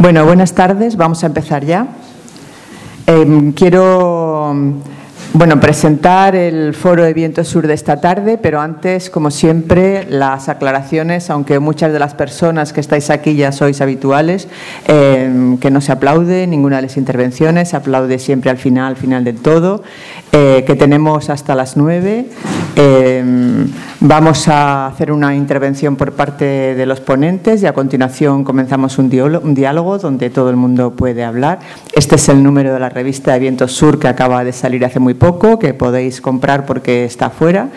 Bueno, buenas tardes. Vamos a empezar ya. Em, quiero bueno, presentar el foro de Viento Sur de esta tarde, pero antes, como siempre, las aclaraciones, aunque muchas de las personas que estáis aquí ya sois habituales, em, que no se aplaude ninguna de las intervenciones, se aplaude siempre al final, al final del todo, eh, que tenemos hasta las nueve. Em, vamos a hacer una intervención por parte de los ponentes y a continuación comenzamos un diálogo, un diálogo donde todo el mundo puede hablar. Este es el número de la revista de Viento Sur que acaba de salir hace muy poco, que podéis comprar porque está fuera.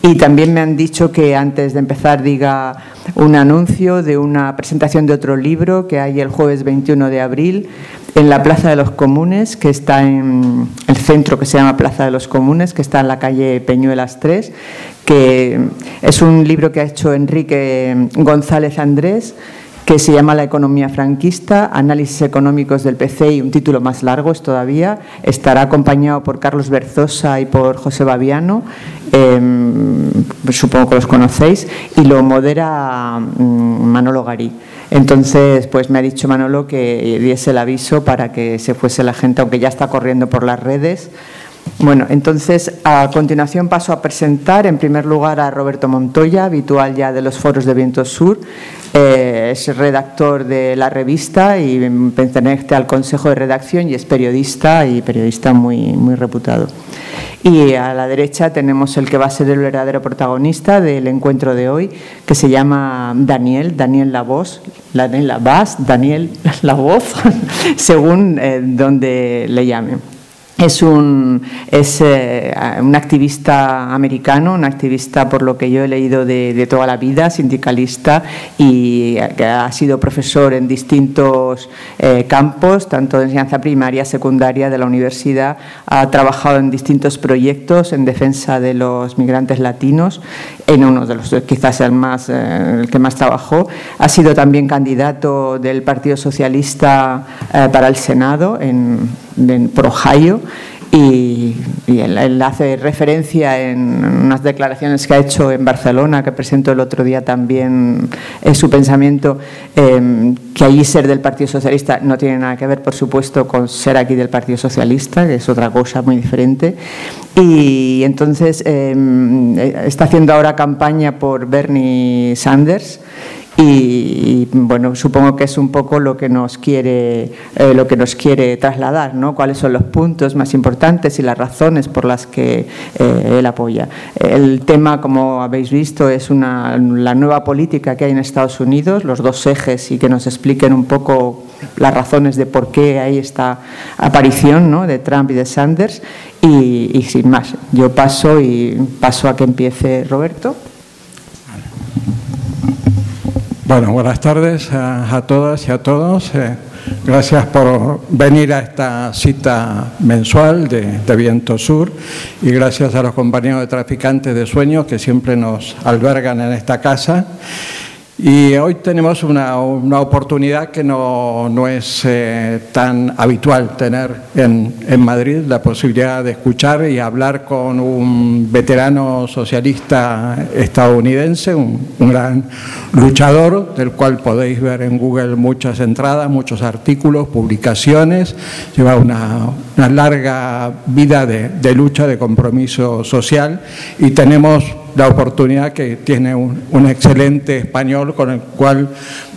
Y también me han dicho que antes de empezar diga un anuncio de una presentación de otro libro que hay el jueves 21 de abril en la Plaza de los Comunes, que está en el centro que se llama Plaza de los Comunes, que está en la calle Peñuelas 3, que es un libro que ha hecho Enrique González Andrés que se llama La economía franquista, análisis económicos del PC y un título más largo es todavía. Estará acompañado por Carlos Berzosa y por José Baviano, em, supongo que los conocéis, y lo modera mm, Manolo Garí. Entonces, pues me ha dicho Manolo que diese el aviso para que se fuese la gente, aunque ya está corriendo por las redes. Bueno, entonces a continuación paso a presentar en primer lugar a Roberto Montoya, habitual ya de los foros de Viento Sur. Eh, es redactor de la revista y pertenece al consejo de redacción y es periodista y periodista muy, muy reputado. Y a la derecha tenemos el que va a ser el verdadero protagonista del encuentro de hoy, que se llama Daniel, Daniel La Voz, Daniel La Daniel La Voz, según eh, donde le llamen. Es un, es, eh, un activista americano, un activista por lo que yo he leído de, toda la vida, sindicalista y que ha sido profesor en distintos eh, campos, tanto de enseñanza primaria, secundaria de la universidad. Ha trabajado en distintos proyectos en defensa de los migrantes latinos, en uno de los quizás el, más, eh, el que más trabajó. Ha sido también candidato del Partido Socialista para el Senado en, en, por Ohio y, él, hace referencia en unas declaraciones que ha hecho en Barcelona, que presentó el otro día también en su pensamiento, em, que allí ser del Partido Socialista no tiene nada que ver, por supuesto, con ser aquí del Partido Socialista, que es otra cosa muy diferente. Y entonces em, está haciendo ahora campaña por Bernie Sanders y, bueno, supongo que es un poco lo que nos quiere, eh, lo que nos quiere trasladar, ¿no? Cuáles son los puntos más importantes y las razones por las que eh, él apoya. El tema, como habéis visto, es una, la nueva política que hay en Estados Unidos, los dos ejes y que nos expliquen un poco las razones de por qué hay esta aparición ¿no? de Trump y de Sanders. Y, y sin más, yo paso y paso a que empiece Roberto. Bueno, buenas tardes a, todas y a todos. Eh, gracias por venir a esta cita mensual de, de, Viento Sur y gracias a los compañeros de traficantes de sueños que siempre nos albergan en esta casa. Y hoy tenemos una, una oportunidad que no, no es eh, tan habitual tener en, en, Madrid, la posibilidad de escuchar y hablar con un veterano socialista estadounidense, un, un gran luchador, del cual podéis ver en Google muchas entradas, muchos artículos, publicaciones, lleva una, una larga vida de, de lucha, de compromiso social. Y tenemos la oportunidad que tiene un, un, excelente español con el cual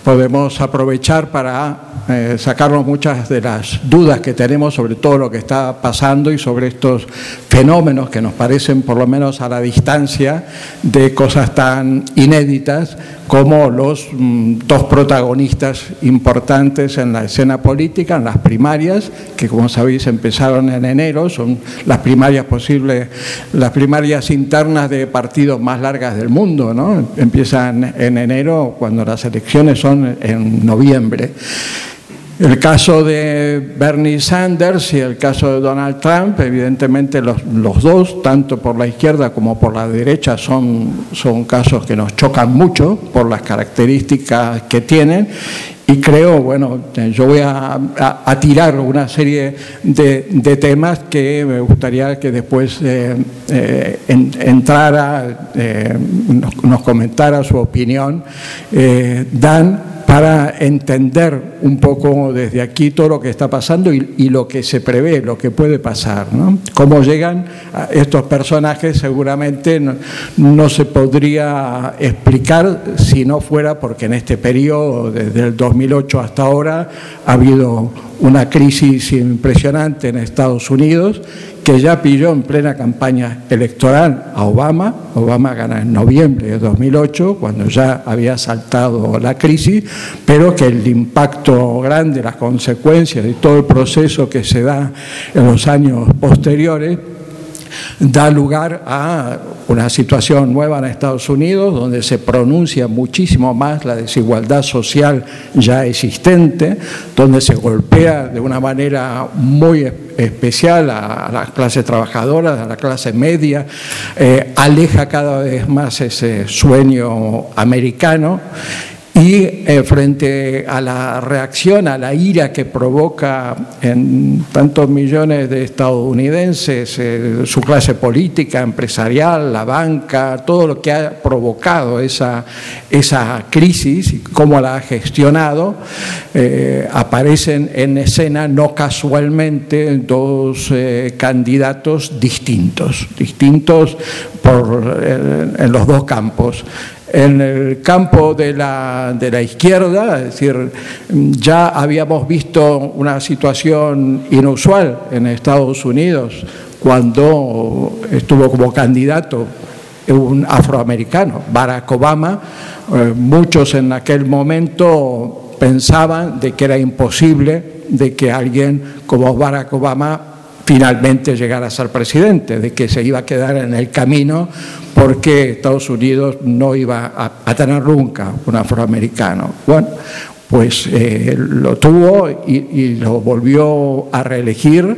podemos aprovechar para eh, sacarnos muchas de las dudas que tenemos sobre todo lo que está pasando y sobre estos fenómenos que nos parecen, por lo menos a la distancia, de cosas tan inéditas como los mm, dos protagonistas importantes en la escena política, en las primarias, que como sabéis empezaron en enero, son las primarias posibles, las primarias internas de partidos más largas del mundo, ¿no? Empiezan en enero cuando las elecciones son en noviembre. El caso de Bernie Sanders y el caso de Donald Trump, evidentemente los, los, dos, tanto por la izquierda como por la derecha, son, son casos que nos chocan mucho por las características que tienen y creo, bueno, yo voy a, tirar una serie de, temas que me gustaría que después eh, eh, en, entrara, eh, nos, comentara su opinión. Dan para entender un poco desde aquí todo lo que está pasando y, lo que se prevé, lo que puede pasar. ¿no? Cómo llegan estos personajes seguramente no, se podría explicar si no fuera porque en este periodo, desde el 2008 hasta ahora, ha habido una crisis impresionante en Estados Unidos que ya pilló en plena campaña electoral a Obama. Obama gana en noviembre de 2008, cuando ya había saltado la crisis, pero que el impacto grande, las consecuencias de todo el proceso que se da en los años posteriores, da lugar a una situación nueva en Estados Unidos, donde se pronuncia muchísimo más la desigualdad social ya existente, donde se golpea de una manera muy especial a, las clases trabajadoras, a la clase media, eh, aleja cada vez más ese sueño americano y eh, frente a la reacción, a la ira que provoca en tantos millones de estadounidenses, eh, su clase política, empresarial, la banca, todo lo que ha provocado esa, esa crisis y cómo la ha gestionado, eh, aparecen en escena no casualmente dos candidatos distintos, distintos por, en los dos campos en el campo de la, izquierda, es decir, ya habíamos visto una situación inusual en Estados Unidos cuando estuvo como candidato un afroamericano, Barack Obama. Eh, muchos en aquel momento pensaban de que era imposible de que alguien como Barack Obama finalmente llegar a ser presidente, de que se iba a quedar en el camino porque Estados Unidos no iba a, tener nunca un afroamericano. Bueno, pues eh, lo tuvo y, lo volvió a reelegir.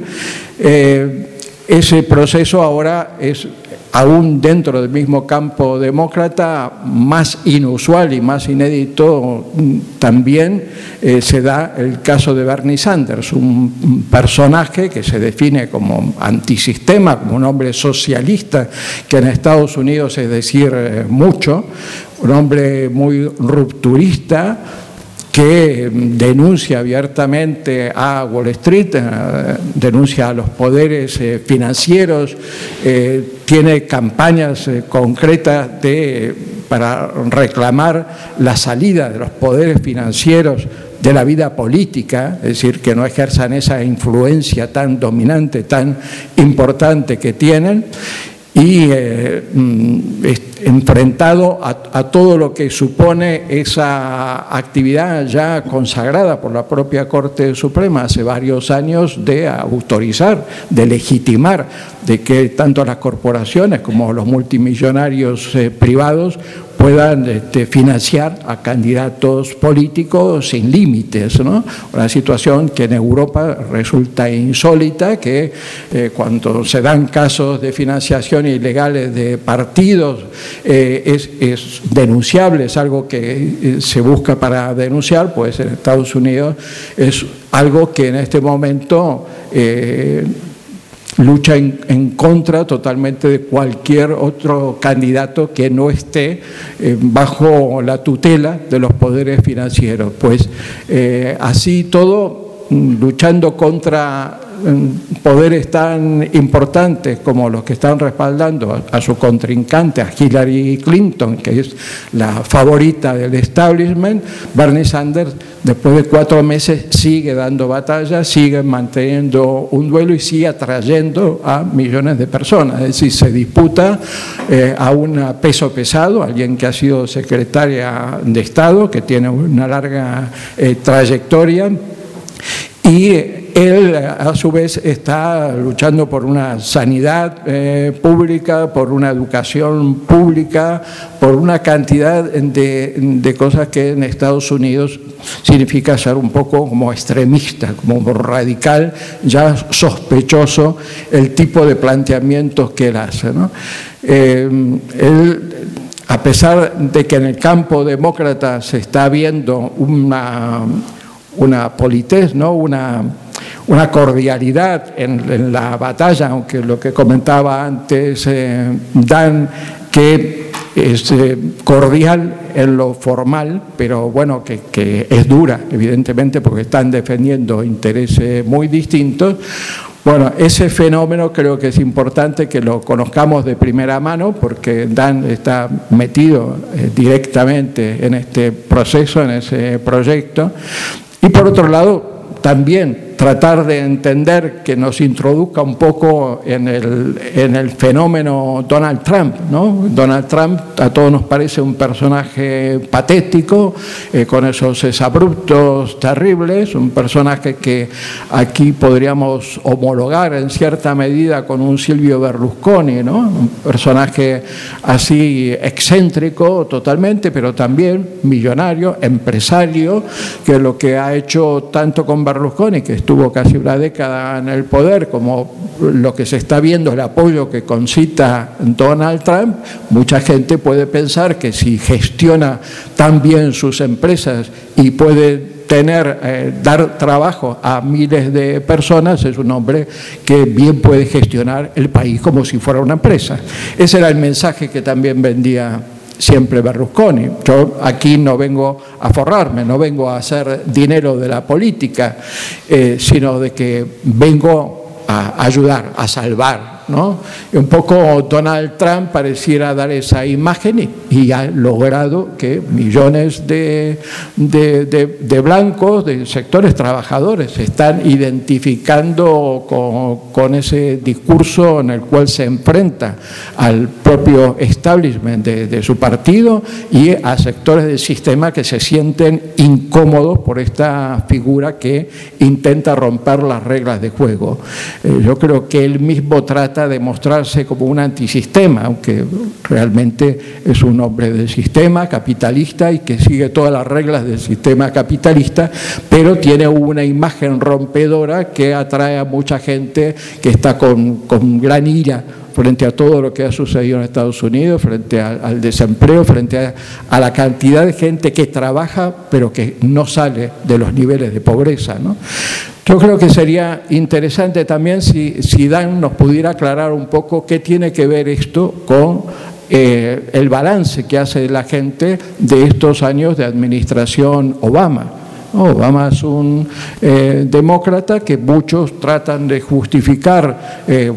Eh, ese proceso ahora es aún dentro del mismo campo demócrata, más inusual y más inédito también eh, se da el caso de Bernie Sanders, un personaje que se define como antisistema, como un hombre socialista, que en Estados Unidos es decir eh, mucho, un hombre muy rupturista, que denuncia abiertamente a Wall Street, eh, denuncia a los poderes eh, financieros, eh, tiene campañas concretas de, para reclamar la salida de los poderes financieros de la vida política, es decir, que no ejerzan esa influencia tan dominante, tan importante que tienen, y eh, mm, enfrentado a, todo lo que supone esa actividad ya consagrada por la propia Corte Suprema hace varios años de autorizar, de legitimar, de que tanto las corporaciones como los multimillonarios eh, privados puedan este, financiar a candidatos políticos sin límites. Una situación que en Europa resulta insólita, que eh, cuando se dan casos de financiación ilegales de partidos eh, es, denunciable, es algo que eh, se busca para denunciar, pues en Estados Unidos es algo que en este momento lucha en, contra totalmente de cualquier otro candidato que no esté eh, bajo la tutela de los poderes financieros. Pues eh, así todo, mm, luchando contra poderes tan importantes como los que están respaldando a, su contrincante, a Hillary Clinton, que es la favorita del establishment, Bernie Sanders, después de cuatro meses, sigue dando batalla, sigue manteniendo un duelo y sigue atrayendo a millones de personas. Es decir, se disputa eh, a un peso pesado, alguien que ha sido secretaria de Estado, que tiene una larga eh, trayectoria y él, a su vez, está luchando por una sanidad eh, pública, por una educación pública, por una cantidad de, cosas que en Estados Unidos significa ser un poco como extremista, como radical, ya sospechoso el tipo de planteamientos que él hace. Eh, él, a pesar de que en el campo demócrata se está viendo una una politez, ¿no? una, una cordialidad en, la batalla, aunque lo que comentaba antes eh, Dan, que es eh, cordial en lo formal, pero bueno, que, es dura, evidentemente, porque están defendiendo intereses muy distintos. Bueno, ese fenómeno creo que es importante que lo conozcamos de primera mano porque Dan está metido eh, directamente en este proceso, en ese proyecto. Y por otro lado, también tratar de entender que nos introduzca un poco en el, en el fenómeno Donald Trump. ¿no? Donald Trump a todos nos parece un personaje patético, eh, con esos abruptos terribles, un personaje que aquí podríamos homologar en cierta medida con un Silvio Berlusconi, ¿no? un personaje así excéntrico totalmente, pero también millonario, empresario, que lo que ha hecho tanto con Berlusconi, que estuvo casi una década en el poder, como lo que se está viendo, el apoyo que concita Donald Trump, mucha gente puede pensar que si gestiona tan bien sus empresas y puede tener, eh, dar trabajo a miles de personas, es un hombre que bien puede gestionar el país como si fuera una empresa. Ese era el mensaje que también vendía siempre Berlusconi. Yo aquí no vengo a forrarme, no vengo a hacer dinero de la política, eh, sino de que vengo a ayudar, a salvar ¿no? un poco Donald Trump pareciera dar esa imagen y, ha logrado que millones de, de, blancos, de sectores trabajadores, se están identificando con, con, ese discurso en el cual se enfrenta al propio establishment de, su partido y a sectores del sistema que se sienten incómodos por esta figura que intenta romper las reglas de juego. Eh, yo creo que él mismo trata de mostrarse como un antisistema, aunque realmente es un hombre del sistema capitalista y que sigue todas las reglas del sistema capitalista, pero tiene una imagen rompedora que atrae a mucha gente que está con, con gran ira frente a todo lo que ha sucedido en Estados Unidos, frente al desempleo, frente a, a, la cantidad de gente que trabaja pero que no sale de los niveles de pobreza. ¿no? Yo creo que sería interesante también si, si Dan nos pudiera aclarar un poco qué tiene que ver esto con eh, el balance que hace la gente de estos años de administración Obama. Obama es un eh, demócrata que muchos tratan de justificar eh,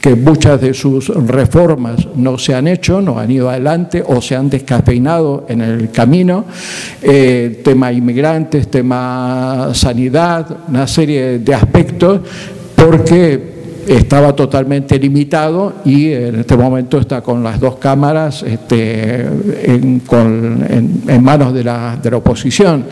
que muchas de sus reformas no se han hecho, no han ido adelante o se han descafeinado en el camino, eh, tema inmigrantes, tema sanidad, una serie de aspectos, porque estaba totalmente limitado y en este momento está con las dos cámaras este, en, manos de la, de la, oposición.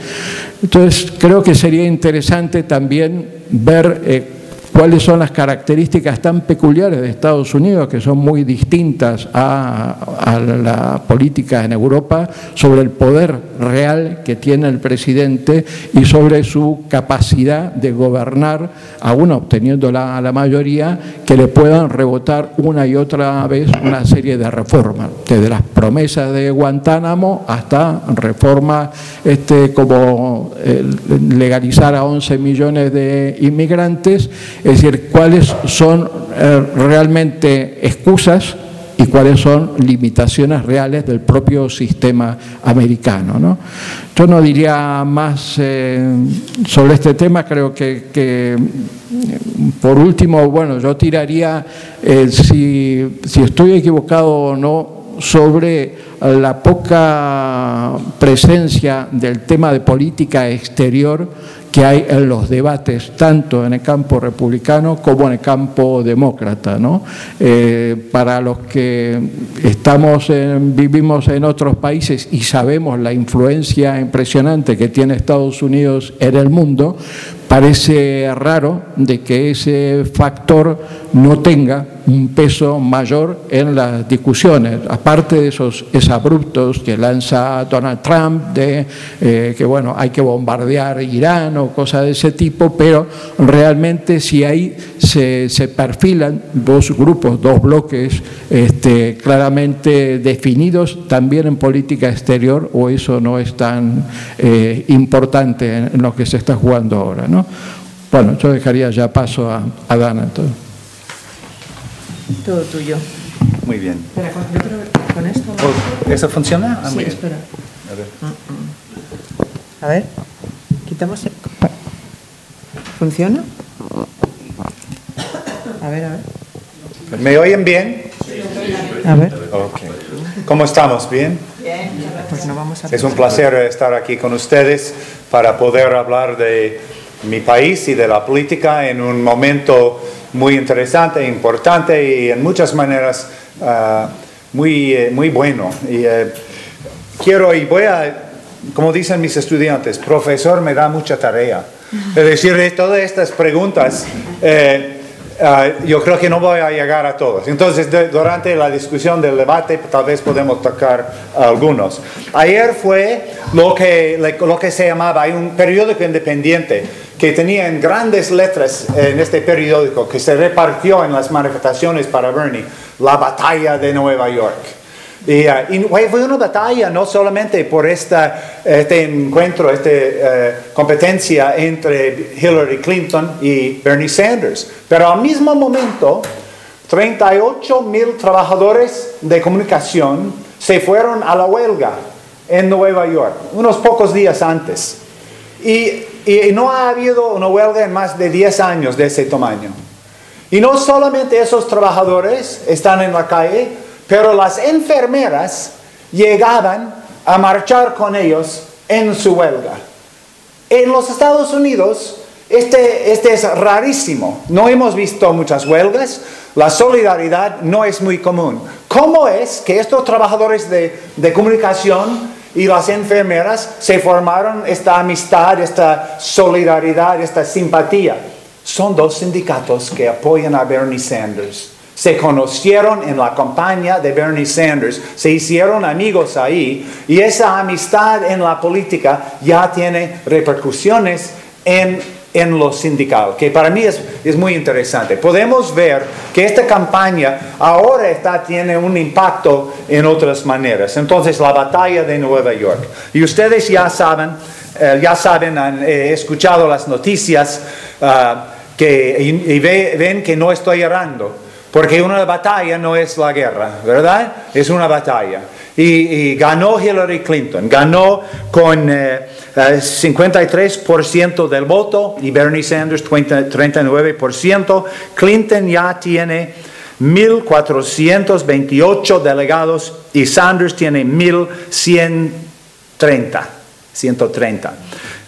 Entonces, creo que sería interesante también ver eh, cuáles son las características tan peculiares de Estados Unidos, que son muy distintas a, la política en Europa, sobre el poder real que tiene el presidente y sobre su capacidad de gobernar, aún obteniendo la, la mayoría, que le puedan rebotar una y otra vez una serie de reformas, desde las promesas de Guantánamo hasta reformas este, como eh, legalizar a 11 millones de inmigrantes es decir, cuáles son eh, realmente excusas y cuáles son limitaciones reales del propio sistema americano. Yo no diría más eh, sobre este tema, creo que, por último, bueno, yo tiraría, eh, si, si estoy equivocado o no, sobre la poca presencia del tema de política exterior que hay en los debates, tanto en el campo republicano como en el campo demócrata. ¿no? Eh, para los que estamos vivimos en otros países y sabemos la influencia impresionante que tiene Estados Unidos en el mundo, parece raro de que ese factor no tenga un peso mayor en las discusiones, aparte de esos abruptos que lanza Donald Trump de eh, que bueno hay que bombardear Irán o cosas de ese tipo, pero realmente si ahí se, perfilan dos grupos, dos bloques este, claramente definidos también en política exterior o eso no es tan eh, importante en, lo que se está jugando ahora. ¿no? Bueno, yo dejaría ya paso a Dana. Todo tuyo. Muy bien. Espera, yo creo ¿Con esto? Oh, ¿Eso funciona? Ah, Sí, muy bien. espera. A ver. A ver, quitamos. el- ¿Funciona? A ver, a ver. ¿Me oyen bien? A ver. Ok. ¿Cómo estamos? ¿Bien? Pues no vamos a. Es un placer estar aquí con ustedes para poder hablar de mi país y de la política en un momento muy interesante, importante y en muchas maneras ah, muy, eh, muy bueno. Y, eh, quiero y voy a, como dicen mis estudiantes, profesor me da mucha tarea. Es decir, de todas estas preguntas, eh, Ah, yo creo que no voy a llegar a todos. Entonces, de- durante la discusión del debate, tal vez podemos tocar algunos. Ayer fue lo que, lo que se llamaba, hay un periódico independiente que tenía en grandes letras en este periódico, que se repartió en las manifestaciones para Bernie, la batalla de Nueva York. Y, ah, y fue una batalla no solamente por esta, este encuentro, esta competencia entre Hillary Clinton y Bernie Sanders, pero al mismo momento 38 mil trabajadores de comunicación se fueron a la huelga en Nueva York, unos pocos días antes. Y, y no ha habido una huelga en más de 10 años de ese tamaño. Y no solamente esos trabajadores están en la calle, pero las enfermeras llegaban a marchar con ellos en su huelga. En los Estados Unidos, este, este es rarísimo. No hemos visto muchas huelgas. La solidaridad no es muy común. ¿Cómo es que estos trabajadores de, de comunicación y las enfermeras se formaron esta amistad, esta solidaridad, esta simpatía? Son dos sindicatos que apoyan a Bernie Sanders. Se conocieron en la campaña de Bernie Sanders, se hicieron amigos ahí y esa amistad en la política ya tiene repercusiones en, en lo sindical, que para mí es, es muy interesante. Podemos ver que esta campaña ahora está, tiene un impacto en otras maneras. Entonces, la batalla de Nueva York. Y ustedes ya saben, eh, ya saben, han eh, escuchado las noticias ah, que, y, y ve- ven que no estoy errando. Porque una batalla no es la guerra, ¿verdad? Es una batalla. Y, y ganó Hillary Clinton, ganó con eh, 53% del voto y Bernie Sanders 30 39%. Clinton ya tiene 1.428 delegados y Sanders tiene 1.130. 130.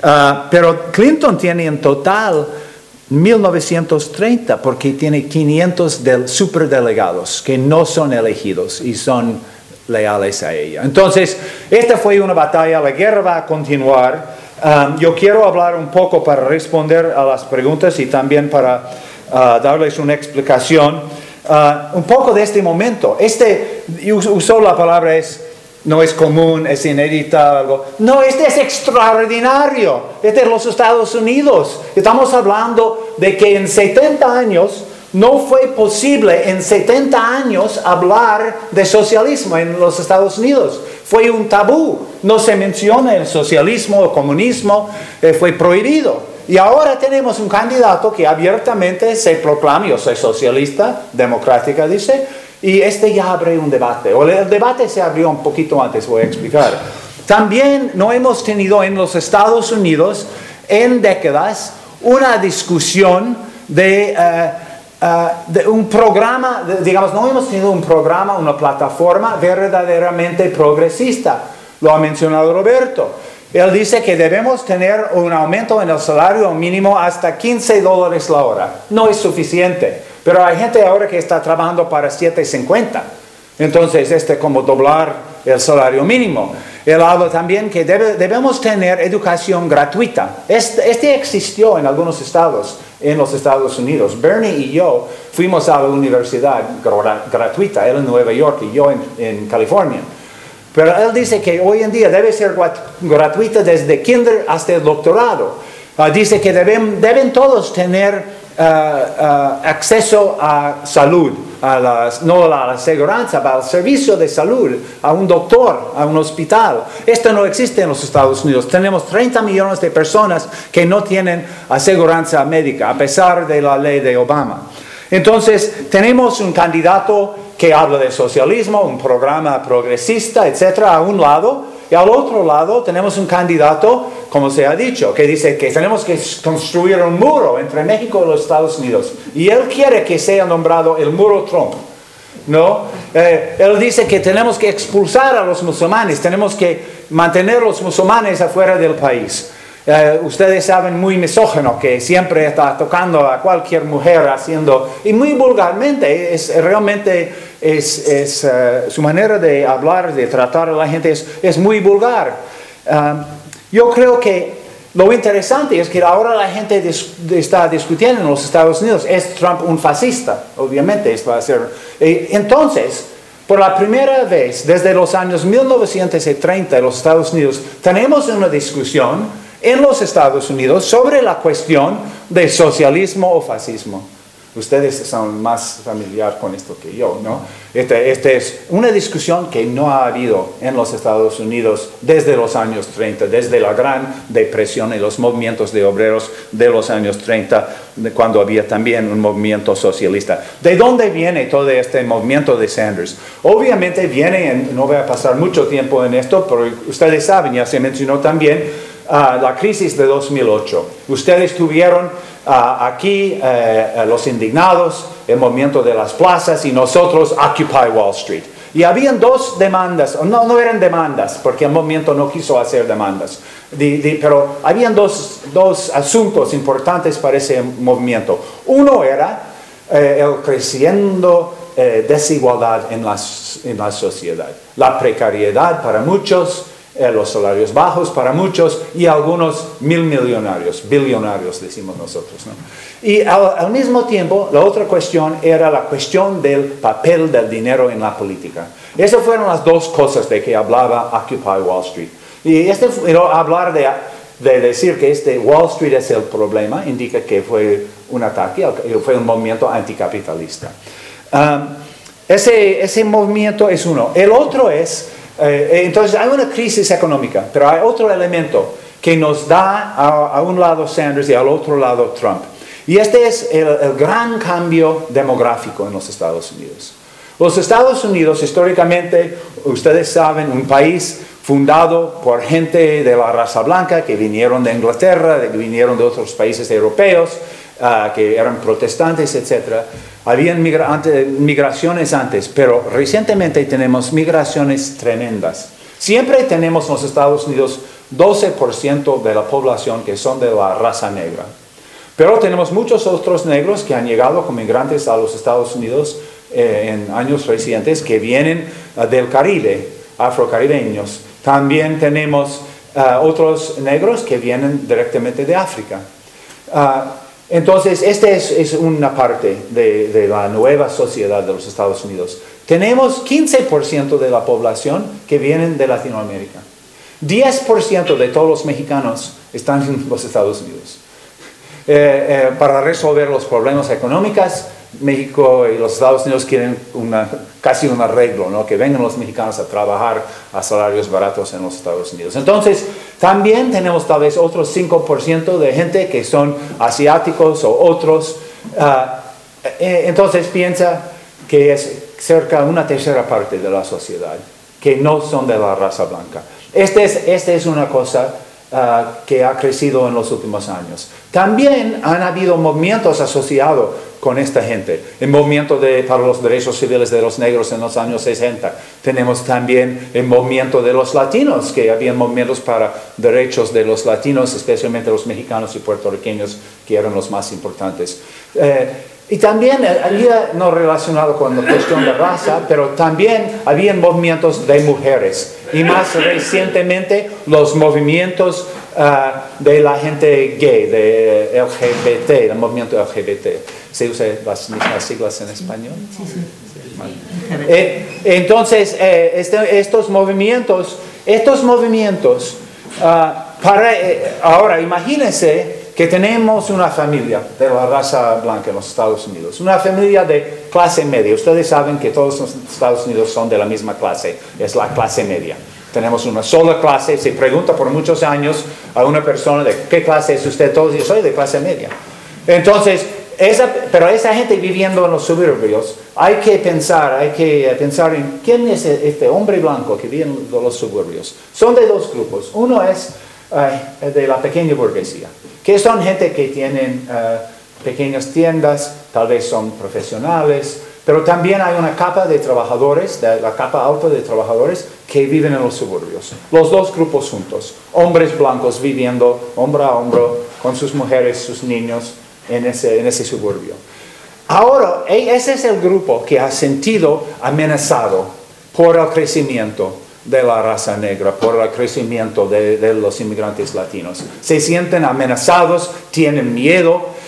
Ah, pero Clinton tiene en total 1930 porque tiene 500 del superdelegados que no son elegidos y son leales a ella. Entonces, esta fue una batalla, la guerra va a continuar. Um, yo quiero hablar un poco para responder a las preguntas y también para ah, darles una explicación. Ah, un poco de este momento. Este us- usó la palabra es no es común, es inédita, algo. No, este es extraordinario. Este es los Estados Unidos. Estamos hablando de que en 70 años no fue posible en 70 años hablar de socialismo en los Estados Unidos. Fue un tabú. No se menciona el socialismo o comunismo, eh, fue prohibido. Y ahora tenemos un candidato que abiertamente se proclama, yo soy socialista, democrática, dice, y este ya abre un debate. O el debate se abrió un poquito antes, voy a explicar. También no hemos tenido en los Estados Unidos en décadas una discusión de, eh, eh, de un programa, digamos, no hemos tenido un programa, una plataforma verdaderamente progresista. Lo ha mencionado Roberto. Él dice que debemos tener un aumento en el salario mínimo hasta 15 dólares la hora. No es suficiente, pero hay gente ahora que está trabajando para 7.50. Entonces, este como doblar el salario mínimo. Él habla también que debe- debemos tener educación gratuita. Este, este existió en algunos estados, en los Estados Unidos. Bernie y yo fuimos a la universidad gra- gratuita, él en Nueva York y yo en, en California. Pero él dice que hoy en día debe ser grat- gratuita desde kinder hasta el doctorado. Ah, dice que deben, deben todos tener ah, acceso a salud, a las, no a la aseguranza, pero al servicio de salud, a un doctor, a un hospital. Esto no existe en los Estados Unidos. Tenemos 30 millones de personas que no tienen aseguranza médica, a pesar de la ley de Obama. Entonces, tenemos un candidato que habla de socialismo, un programa progresista, etcétera, a un lado, y al otro lado tenemos un candidato, como se ha dicho, que dice que tenemos que construir un muro entre México y los Estados Unidos. Y él quiere que sea nombrado el muro Trump. ¿No? Eh, él dice que tenemos que expulsar a los musulmanes, tenemos que mantener a los musulmanes afuera del país. Eh, ustedes saben muy misógeno que siempre está tocando a cualquier mujer haciendo, y muy vulgarmente, es realmente es, eh, su manera de hablar, de tratar a la gente es, muy vulgar. Yo creo que lo interesante es que ahora la gente está discutiendo en los Estados Unidos, ¿es Trump un fascista? Obviamente, esto va a ser. Eh, entonces, por la primera vez desde los años 1930 en los Estados Unidos, tenemos una discusión en los Estados Unidos sobre la cuestión de socialismo o fascismo. Ustedes son más familiar con esto que yo, ¿no? Esta este es una discusión que no ha habido en los Estados Unidos desde los años 30, desde la Gran Depresión y los movimientos de obreros de los años 30, cuando había también un movimiento socialista. ¿De dónde viene todo este movimiento de Sanders? Obviamente viene, no voy a pasar mucho tiempo en esto, pero ustedes saben, ya se mencionó también, la crisis de 2008. Ustedes tuvieron aquí eh, los indignados, el movimiento de las plazas y nosotros Occupy Wall Street. Y habían dos demandas, no, no eran demandas, porque el movimiento no quiso hacer demandas, pero habían dos, dos, asuntos importantes para ese movimiento. Uno era eh, el creciendo eh, desigualdad en, en la sociedad, la precariedad para muchos, eh, los salarios bajos para muchos y algunos mil millonarios, billonarios decimos nosotros. Y al, mismo tiempo, la otra cuestión era la cuestión del papel del dinero en la política. Esas fueron las dos cosas de que hablaba Occupy Wall Street. Y este, hablar de, de decir que este Wall Street es el problema indica que fue un ataque, fue un movimiento anticapitalista. Um, ese, ese movimiento es uno. El otro es eh, entonces hay una crisis económica, pero hay otro elemento que nos da a, un lado Sanders y al otro lado Trump. Y este es el, gran cambio demográfico en los Estados Unidos. Los Estados Unidos, históricamente, ustedes saben, un país fundado por gente de la raza blanca que vinieron de Inglaterra, que vinieron de otros países europeos, ah, que eran protestantes, etc. Habían migraciones antes, pero recientemente tenemos migraciones tremendas. Siempre tenemos en los Estados Unidos 12% de la población que son de la raza negra. Pero tenemos muchos otros negros que han llegado como migrantes a los Estados Unidos eh, en años recientes que vienen eh, del Caribe, afrocaribeños. También tenemos eh, otros negros que vienen directamente de África. Ah, entonces, esta es, una parte de, la nueva sociedad de los Estados Unidos. Tenemos 15% de la población que vienen de Latinoamérica. 10% de todos los mexicanos están en los Estados Unidos. Eh, eh, para resolver los problemas económicos, México y los Estados Unidos quieren casi un arreglo, ¿no? que vengan los mexicanos a trabajar a salarios baratos en los Estados Unidos. Entonces, también tenemos tal vez otros 5% de gente que son asiáticos o otros. Ah, eh, entonces, piensa que es cerca de una tercera parte de la sociedad que no son de la raza blanca. Esta es, este es una cosa ah, que ha crecido en los últimos años. También han habido movimientos asociados con esta gente. El movimiento de, para los derechos civiles de los negros en los años 60. Tenemos también el movimiento de los latinos, que había movimientos para derechos de los latinos, especialmente los mexicanos y puertorriqueños, que eran los más importantes. Eh, y también eh, había, no relacionado con la cuestión de raza, pero también había movimientos de mujeres. Y más recientemente los movimientos ah, de la gente gay, de LGBT, el movimiento LGBT. ¿Se usa las mismas siglas en español? Sí, sí. Eh, entonces, eh, este, estos movimientos, estos movimientos, ah, para, eh, ahora imagínense que tenemos una familia de la raza blanca en los Estados Unidos, una familia de clase media. Ustedes saben que todos los Estados Unidos son de la misma clase, es la clase media. Tenemos una sola clase, se pregunta por muchos años a una persona de qué clase es usted, todos dicen, soy de clase media. Entonces, esa, pero esa gente viviendo en los suburbios, hay que pensar, hay que pensar en quién es este hombre blanco que vive en los suburbios. Son de dos grupos. Uno es eh, de la pequeña burguesía, que son gente que tienen eh, pequeñas tiendas, tal vez son profesionales, pero también hay una capa de trabajadores, la capa alta de trabajadores que viven en los suburbios. Los dos grupos juntos, hombres blancos viviendo hombro a hombro con sus mujeres, sus niños en ese, en ese suburbio. Ahora, e, ese es el grupo que ha sentido amenazado por el crecimiento de la raza negra, por el crecimiento de, de los inmigrantes latinos. Se sienten amenazados, tienen miedo,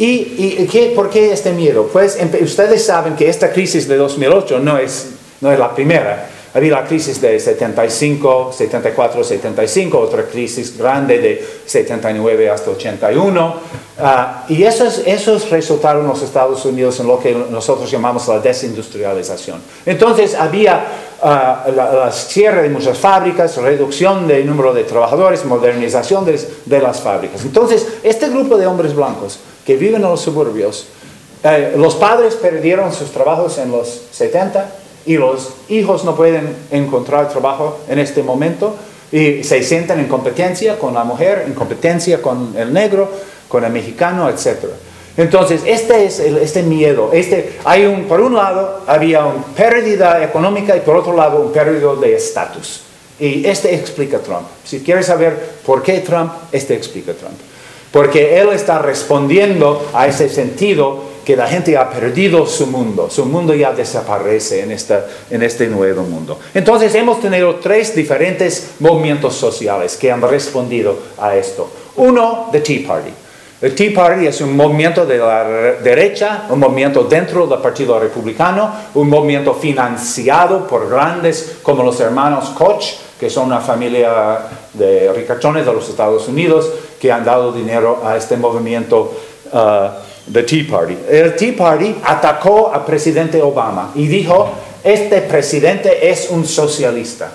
¿Y, qué, por qué este miedo? Pues ustedes saben que esta crisis de 2008 no es, no es la primera. Había la crisis de 75, 74, 75, otra crisis grande de 79 hasta 81. Ah, y esos, esos resultaron los Estados Unidos en lo que nosotros llamamos la desindustrialización. Entonces había uh, la, cierre de muchas fábricas, reducción del número de trabajadores, modernización de, de las fábricas. Entonces, este grupo de hombres blancos que viven en los suburbios, eh, los padres perdieron sus trabajos en los 70 y los hijos no pueden encontrar trabajo en este momento y se sienten en competencia con la mujer, en competencia con el negro, con el mexicano, etc. Entonces, este es este miedo. Este, hay un, por un lado, había una pérdida económica y por otro lado, un pérdida de estatus. Y este explica Trump. Si quieres saber por qué Trump, este explica Trump. Porque Él está respondiendo a ese sentido que la gente ha perdido su mundo, su mundo ya desaparece en, esta, en este nuevo mundo. Entonces hemos tenido tres diferentes movimientos sociales que han respondido a esto. Uno, the Tea Party. El Tea Party es un movimiento de la derecha, un movimiento dentro del Partido Republicano, un movimiento financiado por grandes como los hermanos Koch, que son una familia de ricachones de los Estados Unidos, que han dado dinero a este movimiento uh, de Tea Party. El Tea Party atacó al presidente Obama y dijo, este presidente es un socialista,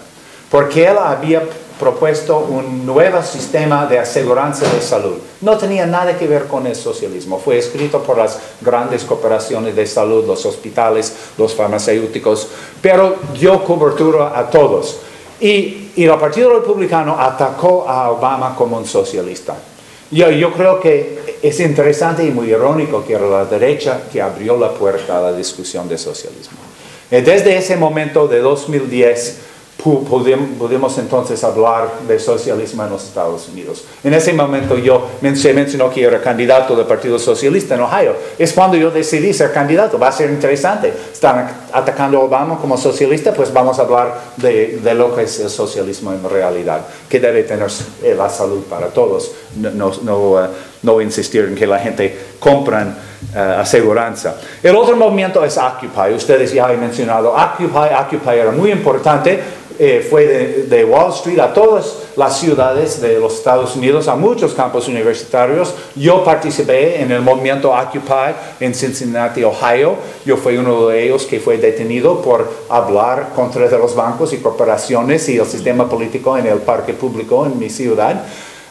porque él había propuesto un nuevo sistema de aseguranza de salud. No tenía nada que ver con el socialismo. Fue escrito por las grandes corporaciones de salud, los hospitales, los farmacéuticos, pero dio cobertura a todos. Y, y el Partido Republicano atacó a Obama como un socialista. Yo, creo que es interesante y muy irónico que era la derecha que abrió la puerta a la discusión de socialismo. Eh, desde ese momento de 2010, pudimos entonces hablar de socialismo en los Estados Unidos. En ese momento yo se mencionó que era candidato del Partido Socialista en Ohio. Es cuando yo decidí ser candidato. Va a ser interesante. Están atacando a Obama como socialista, pues vamos a hablar de, de lo que es el socialismo en realidad, que debe tener eh, la salud para todos, no, no, eh, no insistir en que la gente compran uh, aseguranza. El otro movimiento es Occupy. Ustedes ya han mencionado Occupy. Occupy era muy importante eh, fue de, Wall Street a todas las ciudades de los Estados Unidos, a muchos campos universitarios. Yo participé en el movimiento Occupy en Cincinnati, Ohio. Yo fui uno de ellos que fue detenido por hablar contra los bancos y corporaciones y el sistema político en el parque público en mi ciudad.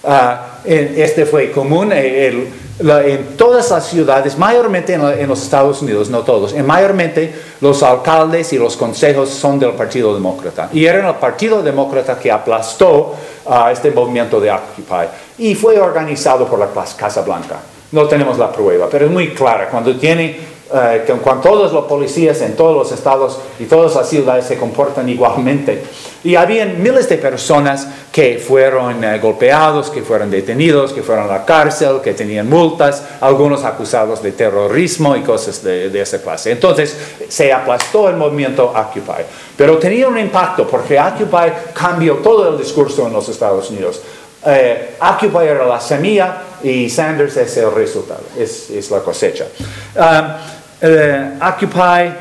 Ah, este fue común. El, en todas las ciudades, mayormente en, los Estados Unidos, no todos, en mayormente los alcaldes y los consejos son del Partido Demócrata. Y era el Partido Demócrata que aplastó a este movimiento de Occupy. Y fue organizado por la Casa Blanca. No tenemos la prueba, pero es muy clara. Cuando tiene eh, cuando todos los policías en todos los estados y todas las ciudades se comportan igualmente. Y había miles de personas que fueron eh, golpeados, que fueron detenidos, que fueron a la cárcel, que tenían multas, algunos acusados de terrorismo y cosas de, de esa clase. Entonces se aplastó el movimiento Occupy. Pero tenía un impacto porque Occupy cambió todo el discurso en los Estados Unidos. Eh, Occupy era la semilla y Sanders es el resultado, es, es la cosecha. Um, uh, Occupy,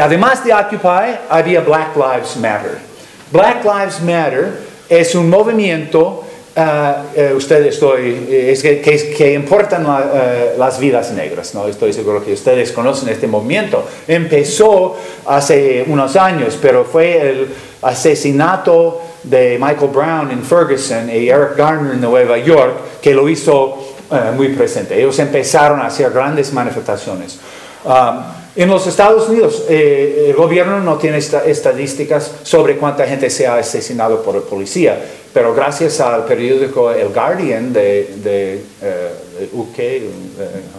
además de Occupy, había Black Lives Matter. Black Lives Matter es un movimiento, uh, uh, ustedes estoy, es que, que, importan la, las vidas negras, ¿no? estoy seguro que ustedes conocen este movimiento. Empezó hace unos años, pero fue el asesinato de Michael Brown en Ferguson y Eric Garner en Nueva York que lo hizo eh, muy presente. Ellos empezaron a hacer grandes manifestaciones. Um, en los Estados Unidos, eh, el gobierno no tiene estadísticas sobre cuánta gente se ha asesinado por la policía, pero gracias al periódico El Guardian de, de UK,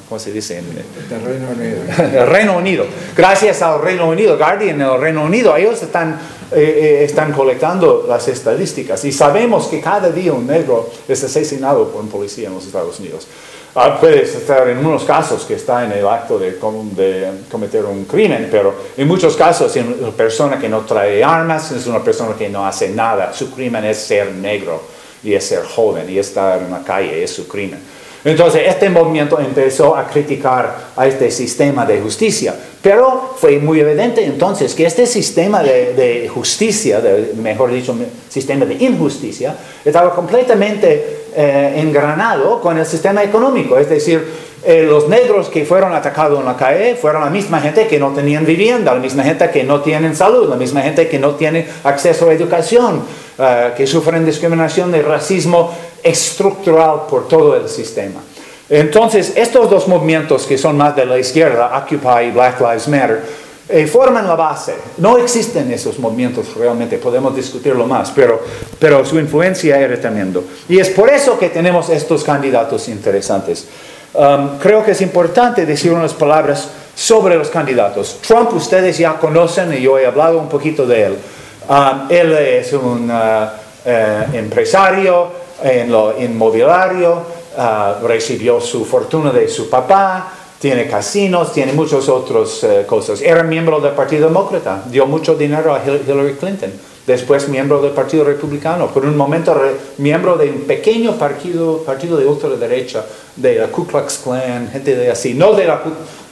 ¿cómo se dice? El Reino Unido. el Reino Unido. Gracias al Reino Unido, Guardian, el Reino Unido, ellos están eh, eh, están colectando las estadísticas y sabemos que cada día un negro es asesinado por un policía en los Estados Unidos. Ah, puede estar en unos casos que está en el acto de, de, cometer un crimen, pero en muchos casos es una persona que no trae armas, es una persona que no hace nada. Su crimen es ser negro y es ser joven y estar en la calle, es su crimen. Entonces, este movimiento empezó a criticar a este sistema de justicia, pero fue muy evidente entonces que este sistema de, justicia, mejor dicho, sistema de injusticia, estaba completamente eh, engranado con el sistema económico, es decir, eh, los negros que fueron atacados en la calle fueron la misma gente que no tenían vivienda, la misma gente que no tienen salud, la misma gente que no tiene acceso a educación, eh, que sufren discriminación y racismo estructural por todo el sistema. Entonces, estos dos movimientos que son más de la izquierda, Occupy y Black Lives Matter, eh, forman la base. No existen esos movimientos realmente, podemos discutirlo más, pero, pero su influencia era tremendo. Y es por eso que tenemos estos candidatos interesantes. Um, creo que es importante decir unas palabras sobre los candidatos. Trump ustedes ya conocen y yo he hablado un poquito de él. Um, él es un uh, uh, empresario, en lo inmobiliario, ah, recibió su fortuna de su papá, tiene casinos, tiene muchas otras eh, cosas. Era miembro del Partido Demócrata, dio mucho dinero a Hillary Clinton. Después miembro del Partido Republicano, por un momento miembro de un pequeño partido, partido de ultraderecha, de la Ku Klux Klan, gente de así, no de la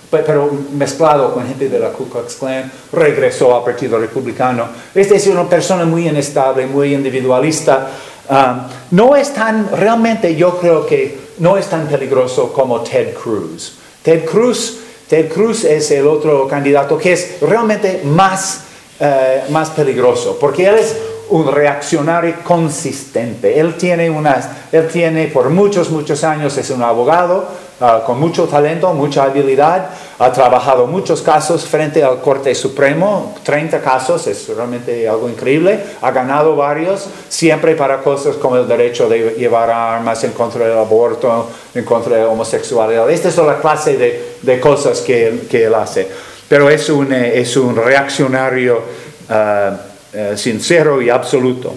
pero mezclado con gente de la Ku Klux Klan, regresó al Partido Republicano. Es decir, una persona muy inestable, muy individualista, Um, no es tan, realmente yo creo que no es tan peligroso como Ted Cruz. Ted Cruz, Ted Cruz es el otro candidato que es realmente más, eh, más peligroso, porque él es un reaccionario consistente. Él tiene, unas, él tiene por muchos, muchos años, es un abogado ah, con mucho talento, mucha habilidad, ha trabajado muchos casos frente al Corte Supremo, 30 casos, es realmente algo increíble, ha ganado varios, siempre para cosas como el derecho de llevar armas en contra del aborto, en contra de la homosexualidad. Esta es la clase de, de cosas que, que, él hace. Pero es un, eh, es un reaccionario. Uh, eh, sincero y absoluto.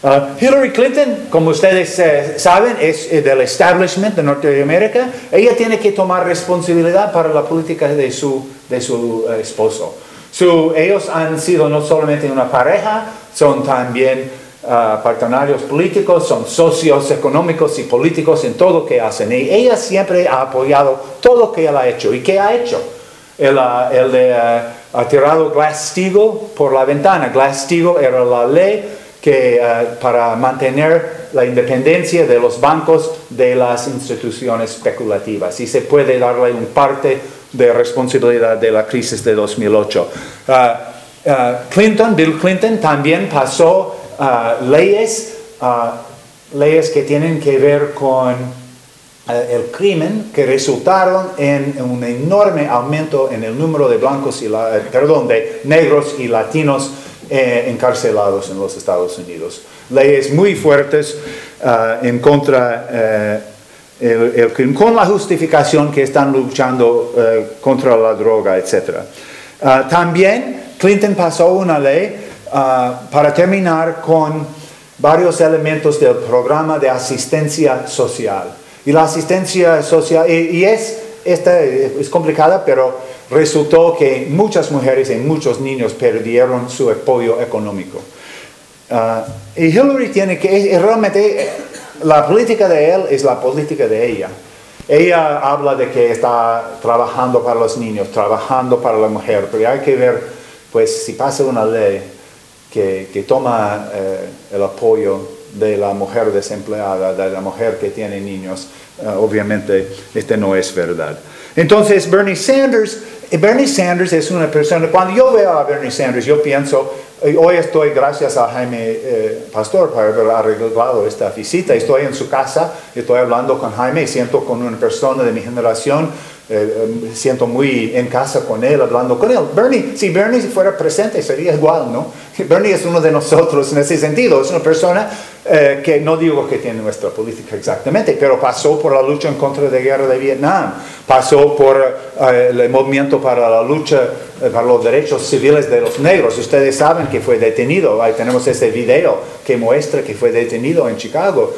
Uh, Hillary Clinton, como ustedes eh, saben, es eh, del establishment de Norteamérica. Ella tiene que tomar responsabilidad para la política de su, de su esposo. ellos han sido no solamente una pareja, son también uh, partenarios políticos, son socios económicos y políticos en todo lo que hacen. Y ella siempre ha apoyado todo lo que él ha hecho. ¿Y qué ha hecho? El, el de ha tirado Glass-Steagall por la ventana. Glass-Steagall era la ley que, eh, para mantener la independencia de los bancos de las instituciones especulativas y se puede darle un parte de responsabilidad de la crisis de 2008. Eh, eh, Clinton, Bill Clinton también pasó leyes, leyes que tienen que ver con el crimen que resultaron en un enorme aumento en el número de blancos y la, perdón, de negros y latinos eh, encarcelados en los Estados Unidos. Leyes muy fuertes en contra crimen, con la justificación que están luchando contra la droga, etc. también Clinton pasó una ley para terminar con varios elementos del programa de asistencia social. Y la asistencia social, y, es, esta es complicada, pero resultó que muchas mujeres y muchos niños perdieron su apoyo económico. Ah, y Hillary tiene que, realmente, la política de él es la política de ella. Ella habla de que está trabajando para los niños, trabajando para la mujer, pero hay que ver, pues, si pasa una ley que, que toma eh, el apoyo de la mujer desempleada, de la mujer que tiene niños, eh, obviamente este no es verdad. Entonces Bernie Sanders, Bernie Sanders es una persona, cuando yo veo a Bernie Sanders, yo pienso hoy estoy, gracias a Jaime eh, Pastor, por haber arreglado esta visita. Estoy en su casa, estoy hablando con Jaime, siento con una persona de mi generación eh, eh, siento muy en casa con él, hablando con él. Bernie, si Bernie fuera presente sería igual, ¿no? Bernie es uno de nosotros en ese sentido, es una persona eh, que no digo que tiene nuestra política exactamente, pero pasó por la lucha en contra de la guerra de Vietnam, pasó por el movimiento para la lucha para los derechos civiles de los negros. Ustedes saben que fue detenido, ahí tenemos ese video que muestra que fue detenido en Chicago,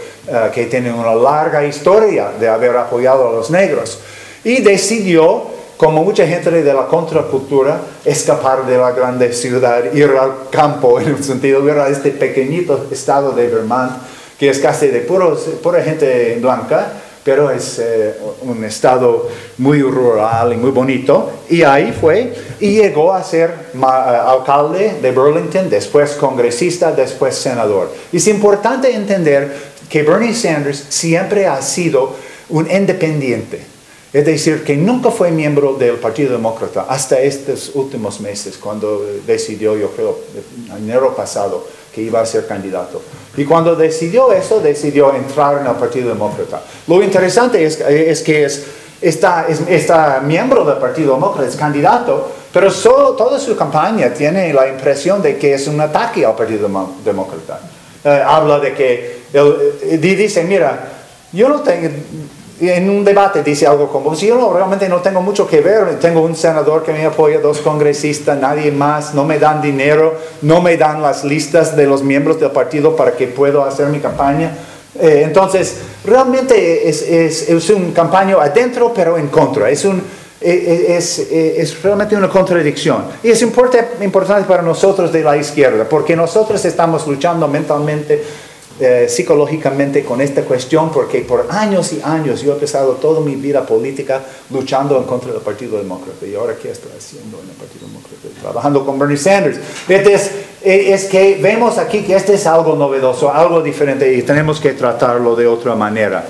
que tiene una larga historia de haber apoyado a los negros y decidió, como mucha gente de la contracultura, escapar de la grande ciudad, ir al campo, en un sentido, ir a este pequeñito estado de Vermont, que es casi de pura gente blanca, pero es eh, un estado muy rural y muy bonito. Y ahí fue y llegó a ser eh, alcalde de Burlington, después congresista, después senador. Es importante entender que Bernie Sanders siempre ha sido un independiente. Es decir, que nunca fue miembro del Partido Demócrata hasta estos últimos meses, cuando decidió, yo creo, en enero pasado, que iba a ser candidato. Y cuando decidió eso, decidió entrar en el Partido Demócrata. Lo interesante es, que es, está, miembro del Partido Demócrata, es candidato, pero toda su campaña tiene la impresión de que es un ataque al Partido Demócrata. Eh, habla de que, él, eh, dice, mira, yo no tengo en un debate dice algo como, si yo realmente no tengo mucho que ver, tengo un senador que me apoya, dos congresistas, nadie más, no me dan dinero, no me dan las listas de los miembros del partido para que pueda hacer mi campaña. Eh, entonces, realmente es, es, es un campaña adentro, pero en contra. Es, un, e, e, es, e, es, realmente una contradicción. Y es importante, importante para nosotros de la izquierda, porque nosotros estamos luchando mentalmente eh, psicológicamente con esta cuestión porque por años y años yo he pasado toda mi vida política luchando en contra del Partido Demócrata. ¿Y ahora qué estoy haciendo en el Partido Demócrata? Trabajando con Bernie Sanders. Es, eh, es que vemos aquí que este es algo novedoso, algo diferente y tenemos que tratarlo de otra manera.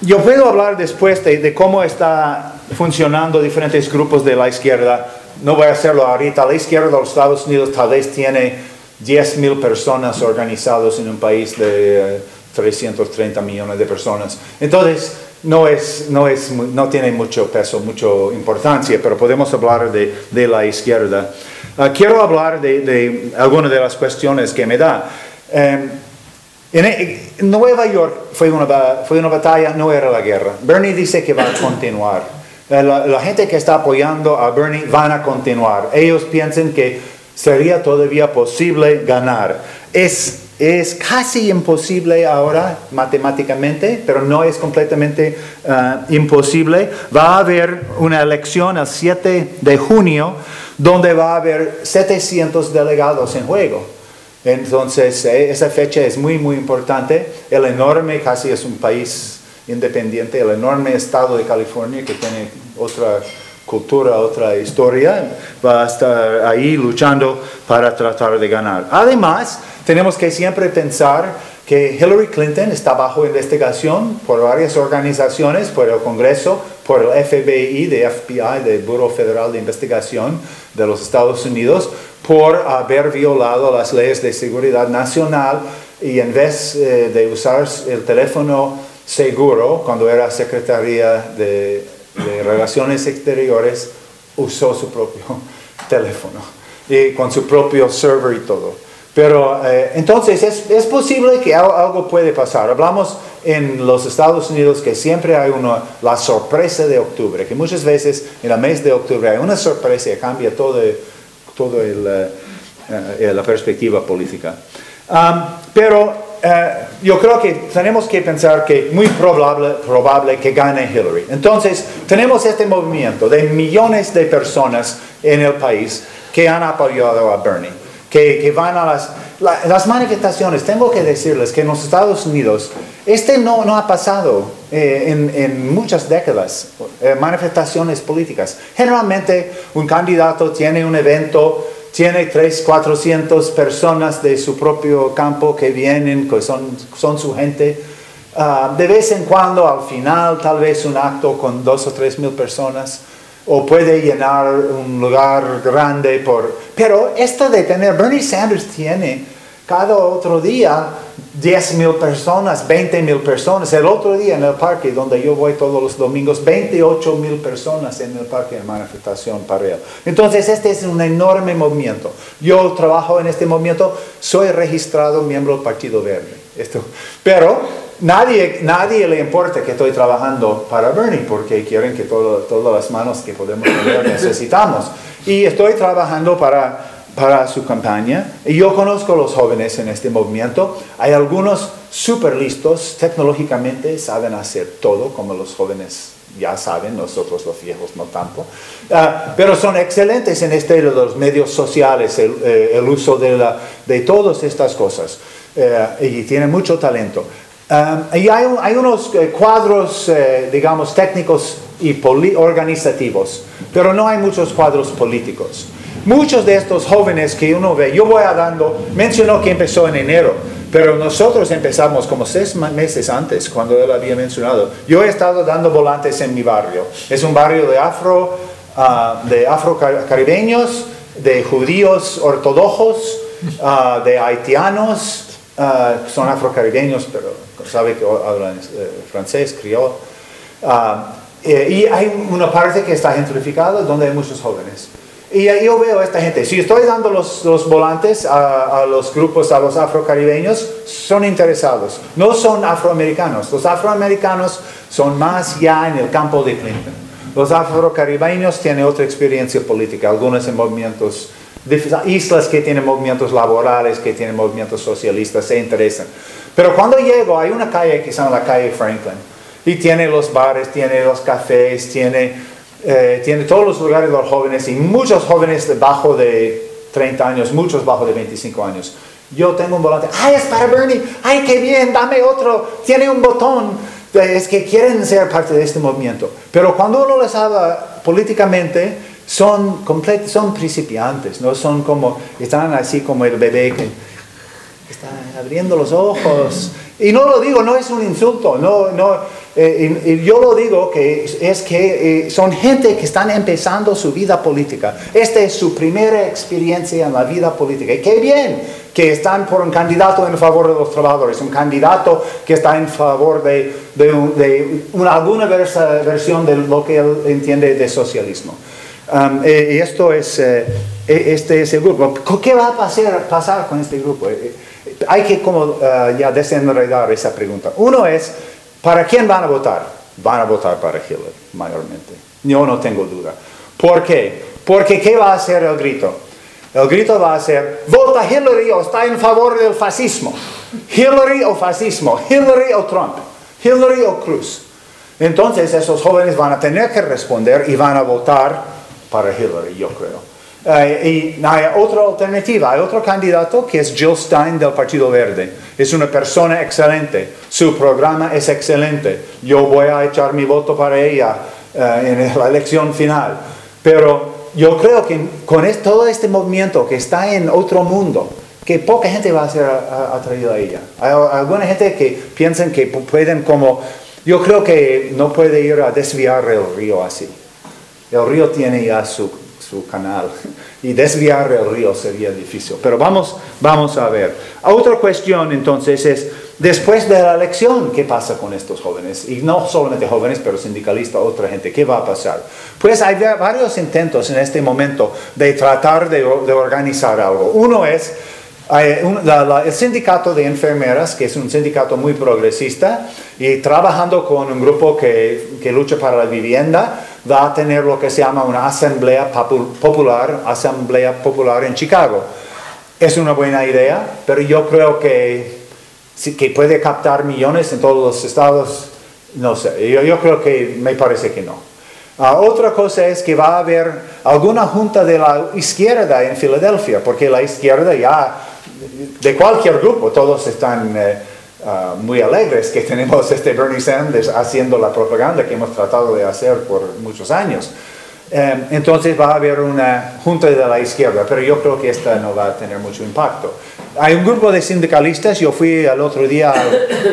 yo puedo hablar después de, de cómo está funcionando diferentes grupos de la izquierda. No voy a hacerlo ahorita. La izquierda de los Estados Unidos tal vez tiene 10 mil personas organizadas en un país de 330 eh, millones de personas. Entonces, no, es, no, es, no tiene mucho peso, mucha importancia, pero podemos hablar de, de la izquierda. Ah, quiero hablar de, de, algunas de las cuestiones que me da. Em, en, Nueva York fue una, fue una batalla, no era la guerra. Bernie dice que va a continuar. Eh, la, la gente que está apoyando a Bernie van a continuar. Ellos piensan que sería todavía posible ganar. Es, es casi imposible ahora matemáticamente, pero no es completamente eh, imposible. Va a haber una elección el 7 de junio donde va a haber 700 delegados en juego. Entonces, eh, esa fecha es muy, muy importante. El enorme, casi es un país independiente, el enorme estado de California que tiene otra cultura, otra historia, va a estar ahí luchando para tratar de ganar. Además, tenemos que siempre pensar que Hillary Clinton está bajo investigación por varias organizaciones, por el Congreso, por el FBI, de FBI, del Bureau Federal de Investigación de los Estados Unidos, por haber violado las leyes de seguridad nacional y en vez eh, de usar el teléfono seguro cuando era secretaria de de Relaciones Exteriores usó su propio teléfono y con su propio server y todo. Pero eh, entonces es, es, posible que algo puede pasar. Hablamos en los Estados Unidos que siempre hay una, la sorpresa de octubre, que muchas veces en el mes de octubre hay una sorpresa y cambia todo, todo el, eh, eh, la perspectiva política. pero eh, yo creo que tenemos que pensar que muy probable, probable que gane Hillary. Entonces, tenemos este movimiento de millones de personas en el país que han apoyado a Bernie, que, van a las, las manifestaciones. Tengo que decirles que en los Estados Unidos, este no, no ha pasado eh, en, en, muchas décadas, eh, manifestaciones políticas. Generalmente, un candidato tiene un evento tiene 300, 400 personas de su propio campo que vienen, que son, son su gente. Ah, de vez en cuando, al final, tal vez un acto con dos o tres mil personas. o puede llenar un lugar grande por... Pero esto de tener, Bernie Sanders tiene cada otro día 10 mil personas, 20 mil personas. El otro día en el parque donde yo voy todos los domingos, 28 mil personas en el parque de manifestación para él. Entonces este es un enorme movimiento. Yo trabajo en este movimiento, soy registrado miembro del Partido Verde. Esto. Pero nadie, nadie le importa que estoy trabajando para Bernie porque quieren que todas las manos que podemos tener necesitamos. Y estoy trabajando para para su campaña. Y yo conozco a los jóvenes en este movimiento. Hay algunos súper listos, tecnológicamente saben hacer todo, como los jóvenes ya saben, nosotros los viejos no tanto. Ah, pero son excelentes en este de los medios sociales, el, eh, uso de, la, de, todas estas cosas. Eh, y tienen mucho talento. Ah, y hay, hay unos eh, cuadros, digamos, técnicos y organizativos, pero no hay muchos cuadros políticos. Muchos de estos jóvenes que uno ve, yo voy a dando, mencionó que empezó en enero, pero nosotros empezamos como seis meses antes, cuando él había mencionado. Yo he estado dando volantes en mi barrio. Es un barrio de afro, uh, de afrocaribeños, de judíos ortodoxos, uh, de haitianos, uh, son afrocaribeños, pero sabe que hablan eh, francés, criol. y hay una parte que está gentrificada donde hay muchos jóvenes. Y yo veo a esta gente, si estoy dando los, volantes a, los grupos, a los afrocaribeños, son interesados. No son afroamericanos. Los afroamericanos son más ya en el campo de Clinton. Los afrocaribeños tienen otra experiencia política, algunos en movimientos, islas que tienen movimientos laborales, que tienen movimientos socialistas, se interesan. Pero cuando llego, hay una calle que se llama la calle Franklin, y tiene los bares, tiene los cafés, tiene eh, tiene todos los lugares los jóvenes y muchos jóvenes bajo de 30 años, muchos bajo de 25 años. Yo tengo un volante, ay, es para Bernie, ay, qué bien, dame otro, tiene un botón. Es que quieren ser parte de este movimiento. Pero cuando uno les habla políticamente, son, son principiantes, no son como, están así como el bebé que está abriendo los ojos. Y no lo digo, no es un insulto, no, no, eh, y, yo lo digo que es que eh, son gente que están empezando su vida política. Esta es su primera experiencia en la vida política. Y qué bien que están por un candidato en favor de los trabajadores, un candidato que está en favor de, de, una, alguna versión de lo que él entiende de socialismo. Um, eh, y esto es, este es el grupo. ¿Qué va a pasar, pasar con este grupo? hay que como ya desenredar esa pregunta. Uno es ¿Para quién van a votar? Van a votar para Hillary, mayormente. Yo no tengo duda. ¿Por qué? Porque ¿qué va a hacer el grito? El grito va a ser, vota Hillary o está en favor del fascismo. Hillary o fascismo. Hillary o Trump. Hillary o Cruz. Entonces esos jóvenes van a tener que responder y van a votar para Hillary, yo creo. Eh, y hay otra alternativa, hay otro candidato que es Jill Stein del Partido Verde. Es una persona excelente, su programa es excelente. Yo voy a echar mi voto para ella eh, en la elección final. Pero yo creo que con todo este movimiento que está en otro mundo, que poca gente va a ser atraída a ella. Hay alguna gente que piensan que pueden como, yo creo que no puede ir a desviar el río así. El río tiene ya su su canal y desviar el río sería difícil. Pero vamos, vamos a ver. Otra cuestión entonces es, después de la elección, ¿qué pasa con estos jóvenes? Y no solamente jóvenes, pero sindicalistas, otra gente, ¿qué va a pasar? Pues hay varios intentos en este momento de tratar de, organizar algo. Uno es el sindicato de enfermeras, que es un sindicato muy progresista, y trabajando con un grupo que, que lucha para la vivienda, va a tener lo que se llama una asamblea popular, asamblea popular en Chicago. Es una buena idea, pero yo creo que, que puede captar millones en todos los estados, no sé, yo, creo que me parece que no. Ah, otra cosa es que va a haber alguna junta de la izquierda en Filadelfia, porque la izquierda ya, de cualquier grupo, todos están... Eh, Ah, muy alegres que tenemos este Bernie Sanders haciendo la propaganda que hemos tratado de hacer por muchos años. Em, entonces va a haber una junta de la izquierda, pero yo creo que esta no va a tener mucho impacto. Hay un grupo de sindicalistas, yo fui el otro día a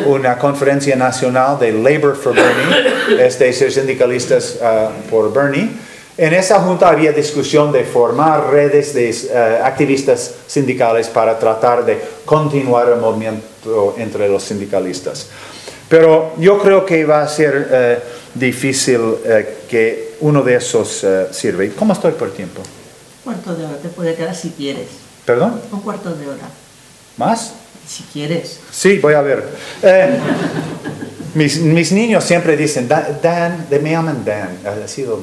una conferencia nacional de Labor for Bernie, es de ser sindicalistas ah, por Bernie, En esa junta había discusión de formar redes de eh, activistas sindicales para tratar de continuar el movimiento entre los sindicalistas. Pero yo creo que va a ser eh, difícil eh, que uno de esos sirva. ¿Cómo estoy por tiempo? Un cuarto de hora, te puede quedar si quieres. ¿Perdón? Un cuarto de hora. ¿Más? Si quieres. Sí, voy a ver. mis, mis, niños siempre dicen, Dan, me llaman Dan, ha sido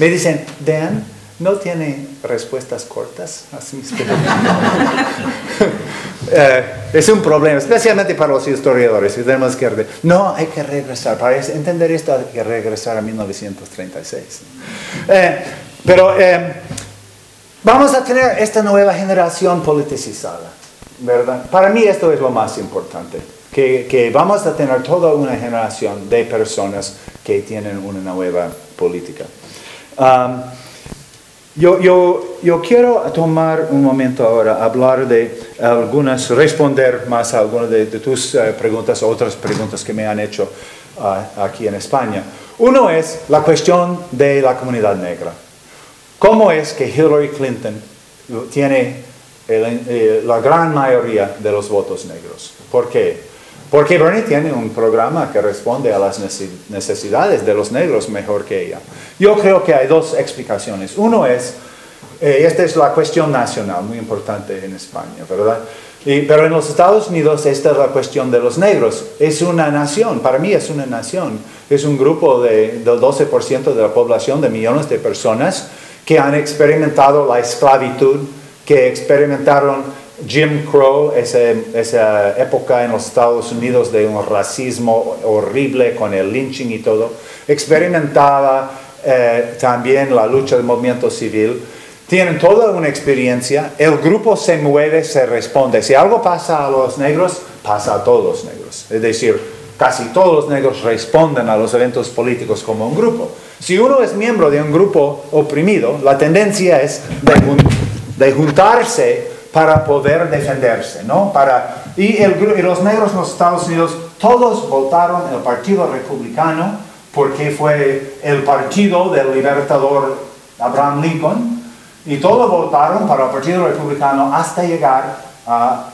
me dicen, Dan, ¿no tiene respuestas cortas eh, es un problema, especialmente para los historiadores. Tenemos que, no, hay que regresar. Para entender esto hay que regresar a 1936. Eh, pero eh, vamos a tener esta nueva generación politicizada, ¿verdad? Para mí esto es lo más importante. Que, vamos a tener toda una generación de personas que tienen una nueva política yo, yo, yo, quiero tomar un momento ahora, hablar de algunas, responder más a algunas de, tus uh, preguntas, otras preguntas que me han hecho uh, aquí en España. Uno es la cuestión de la comunidad negra. ¿Cómo es que Hillary Clinton tiene eh, la gran mayoría de los votos negros? ¿Por qué? Porque Bernie tiene un programa que responde a las necesidades de los negros mejor que ella. Yo creo que hay dos explicaciones. Uno es, eh, esta es la cuestión nacional, muy importante en España, ¿verdad? pero en los Estados Unidos esta es la cuestión de los negros. Es una nación, para mí es una nación. Es un grupo de, del 12% de la población, de millones de personas que han experimentado la esclavitud, que experimentaron Jim Crow, esa, época en los Estados Unidos de un racismo horrible con el lynching y todo, experimentaba eh, también la lucha del movimiento civil. Tienen toda una experiencia, el grupo se mueve, se responde. Si algo pasa a los negros, pasa a todos los negros. Es decir, casi todos los negros responden a los eventos políticos como un grupo. Si uno es miembro de un grupo oprimido, la tendencia es de juntarse para poder defenderse, ¿no? Y, los negros en los Estados Unidos, todos votaron el Partido Republicano porque fue el partido del libertador Abraham Lincoln, y todos votaron para el Partido Republicano hasta llegar a,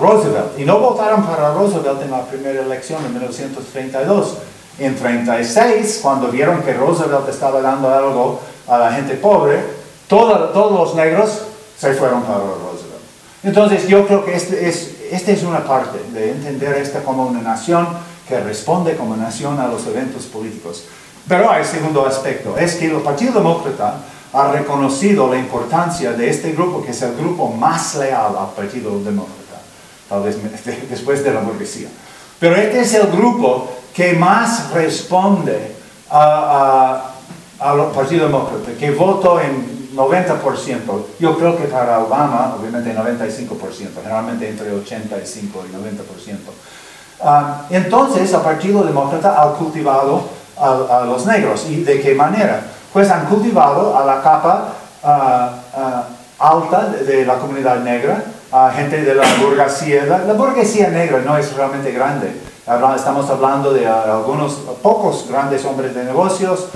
Roosevelt. Y no votaron para Roosevelt en la primera elección en 1932. En 1936, cuando vieron que Roosevelt estaba dando algo a la gente pobre, todos los negros se fueron para Roosevelt. Entonces yo creo que esta es, este es una parte de entender esta como una nación que responde como nación a los eventos políticos. Pero hay segundo aspecto, es que el Partido Demócrata ha reconocido la importancia de este grupo, que es el grupo más leal al Partido Demócrata, tal vez después de la burguesía. Pero este es el grupo que más responde al Partido Demócrata, que votó en 90%. Yo creo que para Obama, obviamente 95%, generalmente entre 85 y 90%. Ah, entonces, el Partido Demócrata ha cultivado a, los negros. ¿Y de qué manera? Pues han cultivado a la capa ah, ah, alta de, la comunidad negra, a gente de la burguesía. La, burguesía negra no es realmente grande. Estamos hablando de algunos pocos grandes hombres de negocios,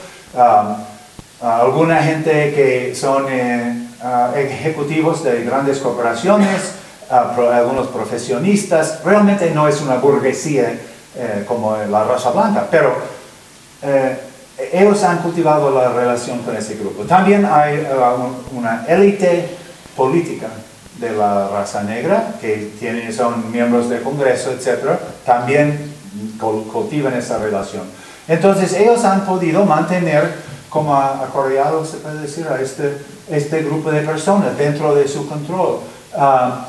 alguna gente que son eh, ah, ejecutivos de grandes corporaciones, algunos profesionistas, realmente no es una burguesía eh, como la raza blanca, pero eh, ellos han cultivado la relación con ese grupo. También hay una élite política de la raza negra, que tienen, son miembros del Congreso, etc., también cultivan esa relación. Entonces ellos han podido mantener como acorreado, se puede decir, a este, este grupo de personas dentro de su control. Ah,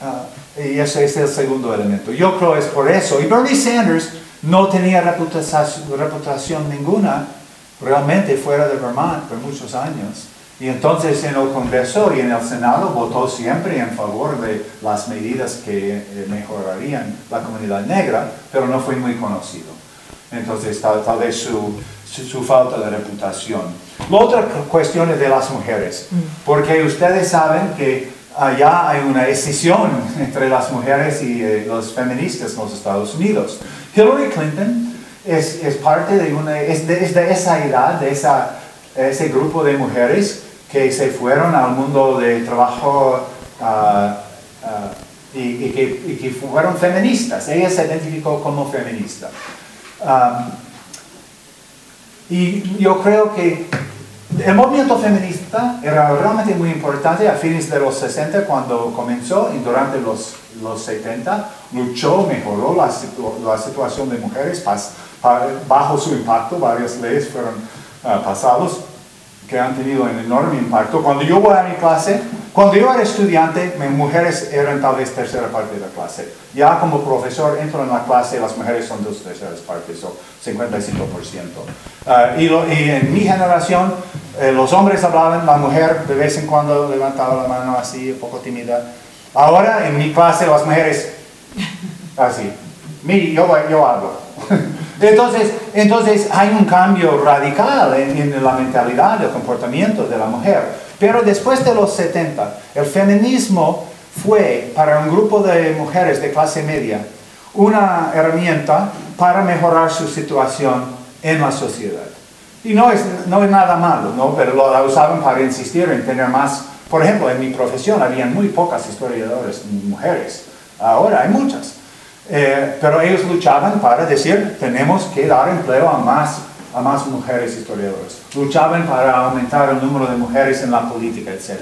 ah, y ese es el segundo elemento. Yo creo es por eso. Y Bernie Sanders no tenía reputación, reputación ninguna realmente fuera de Vermont por muchos años. Y entonces en el Congreso y en el Senado votó siempre en favor de las medidas que eh, mejorarían la comunidad negra, pero no fue muy conocido. Entonces tal, tal vez su, su, falta de reputación. La otra cuestión es de las mujeres, mm. porque ustedes saben que allá hay una escisión entre las mujeres y eh, los feministas en los Estados Unidos. Hillary Clinton es, es parte de una, es de, esa edad, de esa ese grupo de mujeres que se fueron al mundo de trabajo ah, ah, y, y que, y que fueron feministas. Ella se identificó como feminista. Um, y yo creo que el movimiento feminista era realmente muy importante a fines de los 60 cuando comenzó y durante los, los 70 luchó, mejoró la, la situación de mujeres bajo su impacto. Varias leyes fueron ah, pasadas que han tenido un enorme impacto. Cuando yo voy a mi clase, cuando yo era estudiante, mis mujeres eran tal vez tercera parte de la clase. Ya como profesor entro en la clase, las mujeres son dos terceras partes, o 55%. Ah, y, lo- y en mi generación, eh, los hombres hablaban, la mujer de vez en cuando levantaba la mano así, un poco tímida. Ahora en mi clase las mujeres así. Mi, yo, yo hablo. Entonces, entonces hay un cambio radical en, en la mentalidad, el comportamiento de la mujer. Pero después de los 70, el feminismo fue para un grupo de mujeres de clase media una herramienta para mejorar su situación en la sociedad. Y no es, no es nada malo, ¿no? pero lo usaban para insistir en tener más. Por ejemplo, en mi profesión había muy pocas historiadoras mujeres. Ahora hay muchas. Eh, pero ellos luchaban para decir, tenemos que dar empleo a más, a más mujeres historiadoras. Luchaban para aumentar el número de mujeres en la política, etc.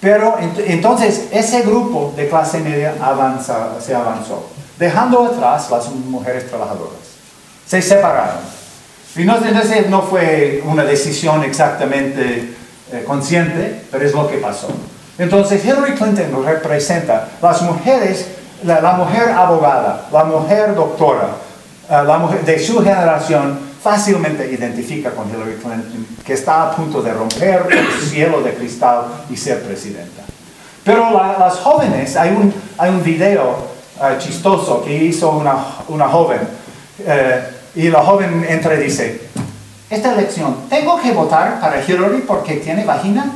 Pero ent- entonces ese grupo de clase media avanza, se avanzó, dejando atrás las mujeres trabajadoras. Se separaron. Y no, no fue una decisión exactamente eh, consciente, pero es lo que pasó. Entonces Hillary Clinton representa las mujeres, la, la mujer abogada, la mujer doctora, eh, la mujer de su generación fácilmente identifica con Hillary Clinton, que está a punto de romper el cielo de cristal y ser presidenta. Pero la- las jóvenes, hay un, hay un video eh, chistoso que hizo una, una joven, eh, y la joven entra y dice, esta elección, ¿tengo que votar para Hillary porque tiene vagina?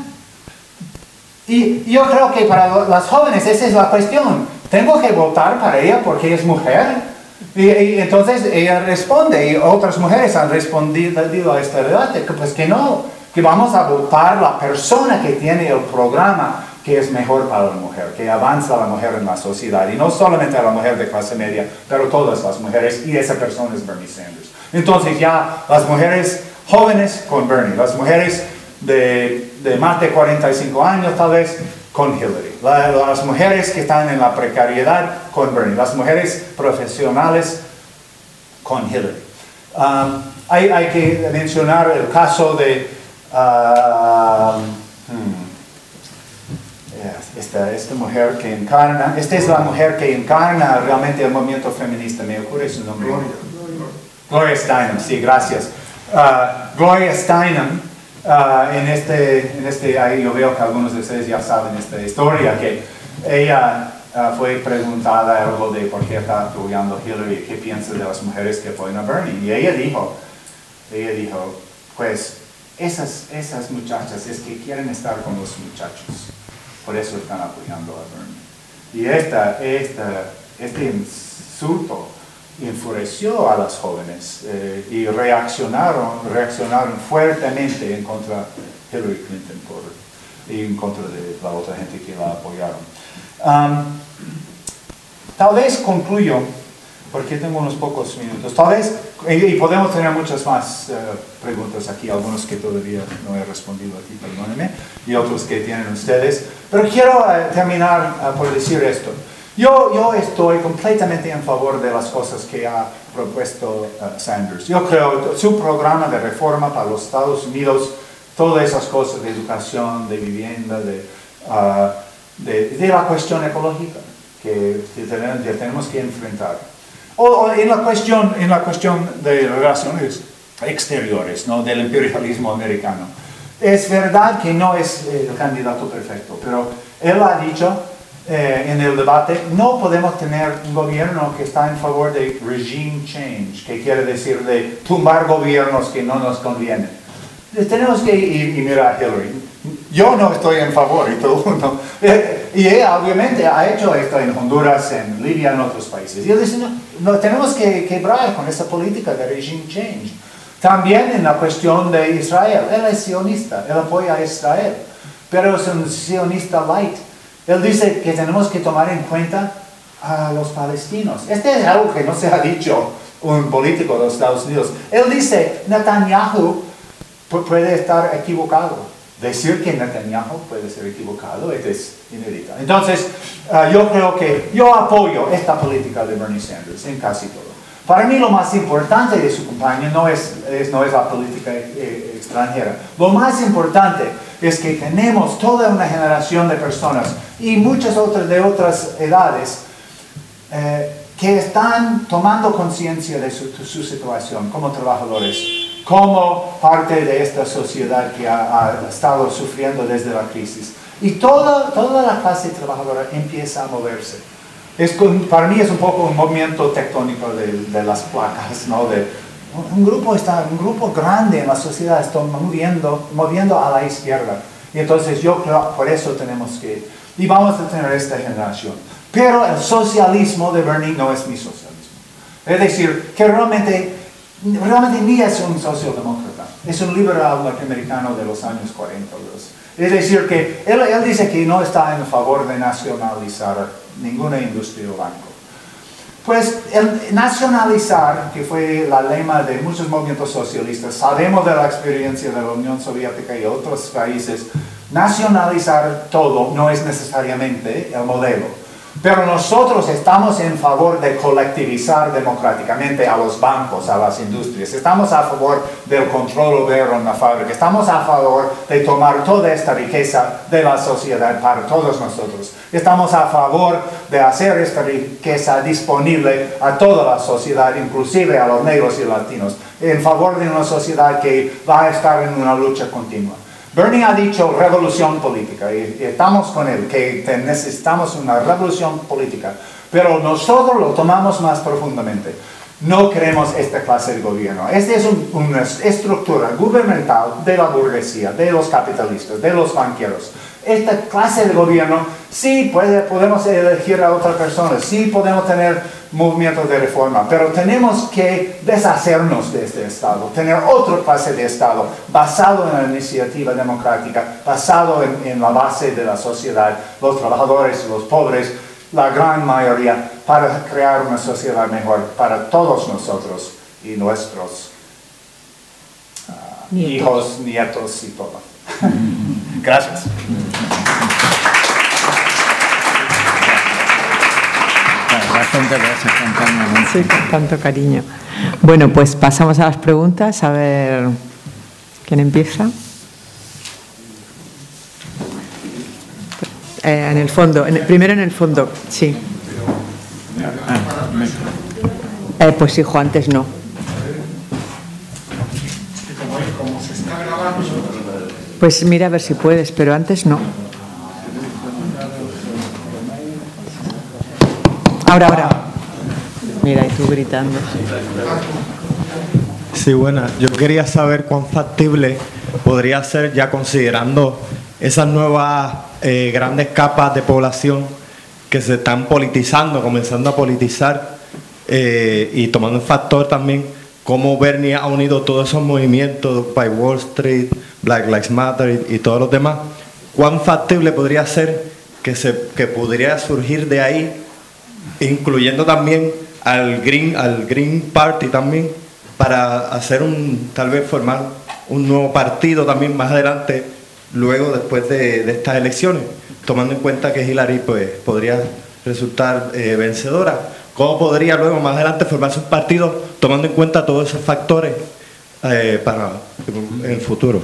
Y yo creo que para las jóvenes esa es la cuestión. ¿Tengo que votar para ella porque es mujer? Y, y entonces ella responde, y otras mujeres han respondido a este debate, que pues que no, que vamos a votar la persona que tiene el programa que es mejor para la mujer, que avanza la mujer en la sociedad, y no solamente a la mujer de clase media, pero todas las mujeres, y esa persona es Bernie Sanders. Entonces ya las mujeres jóvenes con Bernie, las mujeres de, de más de 45 años tal vez con Hillary, La- las mujeres que están en la precariedad con Bernie, las mujeres profesionales con Hillary. Um, hay, hay que mencionar el caso de... ah, hmm, esta, esta mujer que encarna, esta es la mujer que encarna realmente el movimiento feminista, me ocurre su nombre. Gloria Steinem, sí, gracias. Ah, Gloria Steinem, ah, en, este, en este, ahí yo veo que algunos de ustedes ya saben esta historia, que ella ah, fue preguntada algo de por qué está apoyando Hillary, qué piensa de las mujeres que apoyan a Bernie. Y ella dijo, ella dijo, pues esas, esas muchachas es que quieren estar con los muchachos, por eso están apoyando a Bernie. Y esta, esta, este insulto enfureció a las jóvenes eh, y reaccionaron, reaccionaron fuertemente en contra de Hillary Clinton por, y en contra de la otra gente que la apoyaron. Am, tal vez concluyo, porque tengo unos pocos minutos, tal vez, y, podemos tener muchas más eh, preguntas aquí, algunos que todavía no he respondido aquí, perdónenme, y otros que tienen ustedes, pero quiero eh, terminar eh, por decir esto. Yo, yo estoy completamente en favor de las cosas que ha propuesto eh, Sanders. Yo creo que su programa de reforma para los Estados Unidos, todas esas cosas de educación, de vivienda, de, ah, de, de la cuestión ecológica que, que tenemos que enfrentar. O, o en, la cuestión, en la cuestión de relaciones exteriores, ¿no? del imperialismo americano. Es verdad que no es el candidato perfecto, pero él ha dicho eh, en el debate, no podemos tener un gobierno que está en favor de regime change, que quiere decir de tumbar gobiernos que no nos convienen. Tenemos que ir y mirar a Hillary. Yo no estoy en favor y todo el mundo. Eh, y ella obviamente ha hecho esto en Honduras, en Libia, en otros países. Y él dice, no, no, tenemos que quebrar con esa política de regime change. También en la cuestión de Israel. Él es sionista, él apoya a Israel, pero es un sionista light. Él dice que tenemos que tomar en cuenta a los palestinos. Este es algo que no se ha dicho un político de los Estados Unidos. Él dice, Netanyahu pu- puede estar equivocado. Decir que Netanyahu puede ser equivocado es inédito. Entonces, ah, yo creo que yo apoyo esta política de Bernie Sanders en casi todo. Para mí lo más importante de su campaña no es, es- no es la política eh, extranjera. Lo más importante es que tenemos toda una generación de personas y muchas otras de otras edades eh, que están tomando conciencia de su, su situación como trabajadores, como parte de esta sociedad que ha, ha estado sufriendo desde la crisis. Y toda, toda la clase trabajadora empieza a moverse. Es, para mí es un poco un movimiento tectónico de, de las placas, ¿no? De, un, grupo está, un grupo grande en la sociedad está moviendo, moviendo a la izquierda. Y entonces yo creo, por eso tenemos que, y vamos a tener esta generación. Pero el socialismo de Bernie no es mi socialismo. Es decir, que realmente, realmente ni es un socialdemócrata, es un liberal norteamericano de los años 40. los- Es decir, que él, él dice que no está en favor de nacionalizar ninguna industria o banco. Pues el nacionalizar, que fue la lema de muchos movimientos socialistas, sabemos de la experiencia de la Unión Soviética y otros países, nacionalizar todo no es necesariamente el modelo. Pero nosotros estamos en favor de colectivizar democráticamente a los bancos, a las industrias. Estamos a favor del control obrero en la fábrica. Estamos a favor de tomar toda esta riqueza de la sociedad para todos nosotros. Estamos a favor de hacer esta riqueza disponible a toda la sociedad, inclusive a los negros y latinos. En favor de una sociedad que va a estar en una lucha continua. Bernie ha dicho revolución política y, y estamos con él, que necesitamos una revolución política, pero nosotros lo tomamos más profundamente. No queremos esta clase de gobierno. Esta es un- una estructura gubernamental de la burguesía, de los capitalistas, de los banqueros. Esta clase de gobierno, sí puede, podemos elegir a otra persona, sí podemos tener movimientos de reforma, pero tenemos que deshacernos de este Estado, tener otra clase de Estado basado en la iniciativa democrática, basado en, en la base de la sociedad, los trabajadores, los pobres, la gran mayoría, para crear una sociedad mejor para todos nosotros y nuestros ah, Nietos. hijos, nietos y todo. Gracias. Bastante gracias, Antonio. Sí, con tanto cariño. Bueno, pues pasamos a las preguntas. A ver, ¿quién empieza? Eh, en el fondo, en el- primero en el fondo, sí. Eh, pues hijo, antes no. Pues mira a ver si puedes, pero antes no. Ahora, ahora. Mira, y tú gritando. Sí, buena. Yo quería saber cuán factible podría ser, ya considerando esas nuevas eh, grandes capas de población que se están politizando, comenzando a politizar, eh, y tomando en factor también cómo Bernie ha unido todos esos movimientos, by Wall Street, Black Lives Matter y, todos los demás. ¿Cuán factible podría ser que, se, que podría surgir de ahí incluyendo también al Green, al Green Party también, para hacer un, tal vez formar un nuevo partido también más adelante, luego después de, de estas elecciones, tomando en cuenta que Hillary pues, podría resultar eh, vencedora. ¿Cómo podría luego más adelante formarse un partido tomando en cuenta todos esos factores eh, para en el futuro?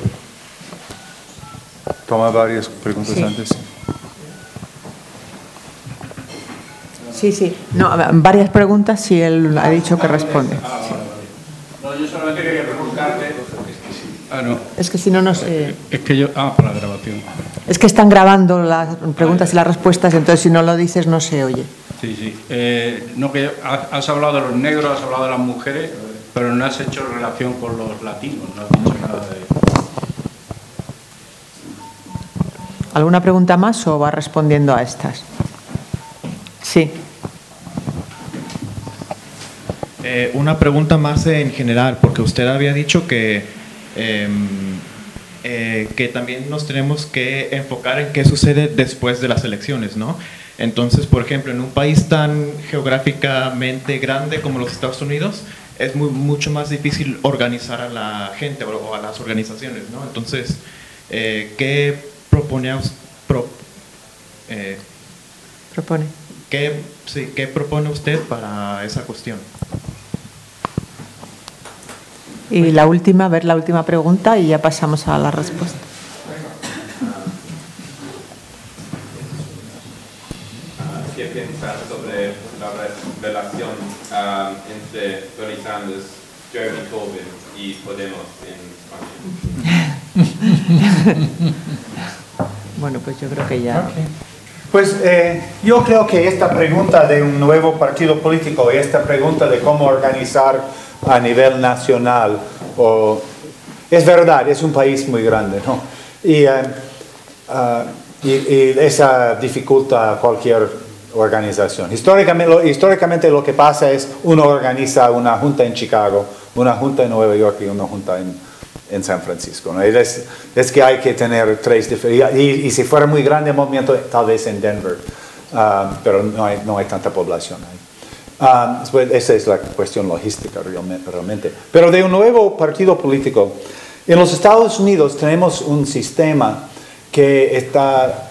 Toma varias preguntas Sí. antes. Sí, sí. No, varias preguntas y él ha dicho que responde. No, yo solamente quería preguntarte. Ah, no. Es que si no nos... eh, Es que yo. Ah, para la grabación. es que están grabando las preguntas y las respuestas, entonces si no lo dices no se oye. Sí, sí. Eh, no, que has has hablado de los negros, has hablado de las mujeres, pero no has hecho relación con los latinos, no has dicho nada de. ¿Alguna pregunta más o va respondiendo a estas? Sí. Eh, una pregunta más en general, porque usted había dicho que, em, eh, que también nos tenemos que enfocar en qué sucede después de las elecciones, ¿no? Entonces, por ejemplo, en un país tan geográficamente grande como los Estados Unidos, es mucho más difícil organizar a la gente o a las organizaciones, ¿no? Entonces, eh, ¿qué propone, pro- eh, Propone. ¿qué, sí, ¿qué propone usted para esa cuestión? Y la última, a ver la última pregunta y ya pasamos a la respuesta. ¿Qué piensas sobre la re- relación um, entre Bernie Sanders, Jeremy Corbyn y Podemos en España? Bueno, pues yo creo que ya. Pues eh, yo creo que esta pregunta de un nuevo partido político y esta pregunta de cómo organizar a nivel nacional, o- es verdad, es un país muy grande, ¿no? Y, eh, ah, y, y esa dificulta cualquier organización. Históricamente lo, históricamente lo que pasa es uno organiza una junta en Chicago, una junta en Nueva York y una junta en, en San Francisco. ¿no? Es, es que hay que tener tres diferentes. Y, y si fuera muy grande el movimiento, tal vez en Denver, Ah, pero no hay, no hay tanta población ahí. Ah, pues esa es la cuestión logística realme- realmente. Pero de un nuevo partido político, en los Estados Unidos tenemos un sistema que está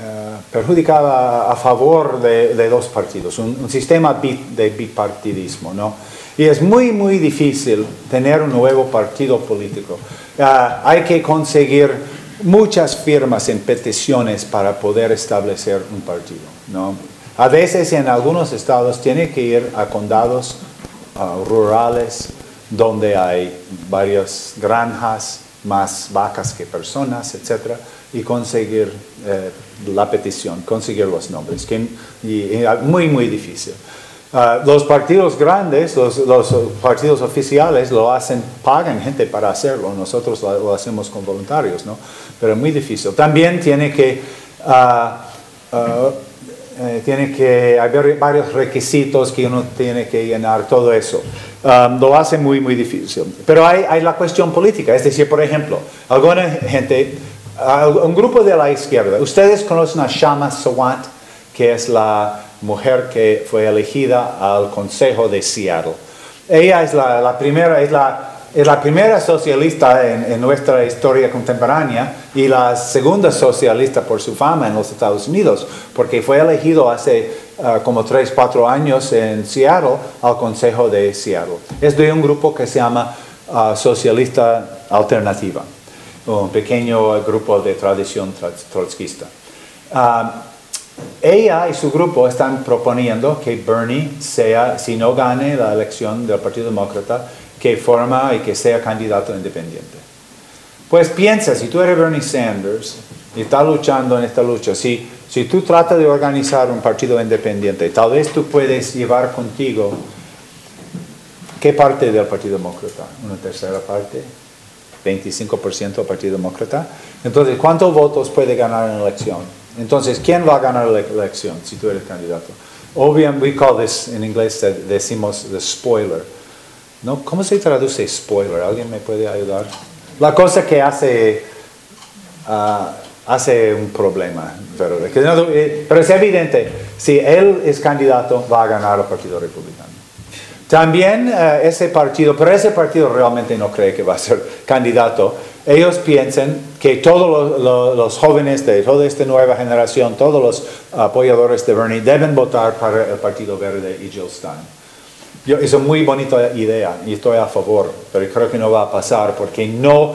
eh, perjudicada a favor de, de dos partidos, un, un sistema bi- de bipartidismo, ¿no? Y es muy, muy difícil tener un nuevo partido político. Ah, hay que conseguir muchas firmas en peticiones para poder establecer un partido, ¿no? A veces en algunos estados tiene que ir a condados ah, rurales donde hay varias granjas, más vacas que personas, etc. Y conseguir eh, la petición, conseguir los nombres, que, y, ah, muy, muy difícil. Ah, los partidos grandes, los, los partidos oficiales lo hacen, pagan gente para hacerlo, nosotros lo, lo hacemos con voluntarios, ¿no? Pero es muy difícil. También tiene que, ah, ah, eh, tiene que haber varios requisitos que uno tiene que llenar, todo eso. Um, lo hace muy, muy difícil. Pero hay, hay la cuestión política, es decir, por ejemplo, alguna gente, un grupo de la izquierda, ustedes conocen a Shama Sawant, que es la mujer que fue elegida al Consejo de Seattle. Ella es la, primera, es la, es la primera socialista en, nuestra historia contemporánea y la segunda socialista por su fama en los Estados Unidos, porque fue elegido hace ah, como 3, 4 años en Seattle al Consejo de Seattle. Es de un grupo que se llama ah, Socialista Alternativa, un pequeño grupo de tradición tro- trotskista. Ah, ella y su grupo están proponiendo que Bernie sea, si no gane la elección del Partido Demócrata, que forma y que sea candidato independiente. Pues piensa, si tú eres Bernie Sanders y estás luchando en esta lucha, si, si tú tratas de organizar un partido independiente, tal vez tú puedes llevar contigo, ¿qué parte del Partido Demócrata? ¿Una tercera parte? ¿25% del Partido Demócrata? Entonces, ¿cuántos votos puede ganar en la elección? Entonces, ¿quién va a ganar la elección si tú eres candidato? Obviamente, we call this, en inglés decimos the spoiler. ¿No? ¿Cómo se traduce spoiler? ¿Alguien me puede ayudar? La cosa que hace, ah, hace un problema. Pero, eh, pero es evidente, si él es candidato, va a ganar el Partido Republicano. También eh, ese partido, pero ese partido realmente no cree que va a ser candidato. Ellos piensan que todos los, jóvenes de toda esta nueva generación, todos los apoyadores de Bernie, deben votar para el Partido Verde y Jill Stein. Es una muy bonita idea y estoy a favor, pero creo que no va a pasar porque no,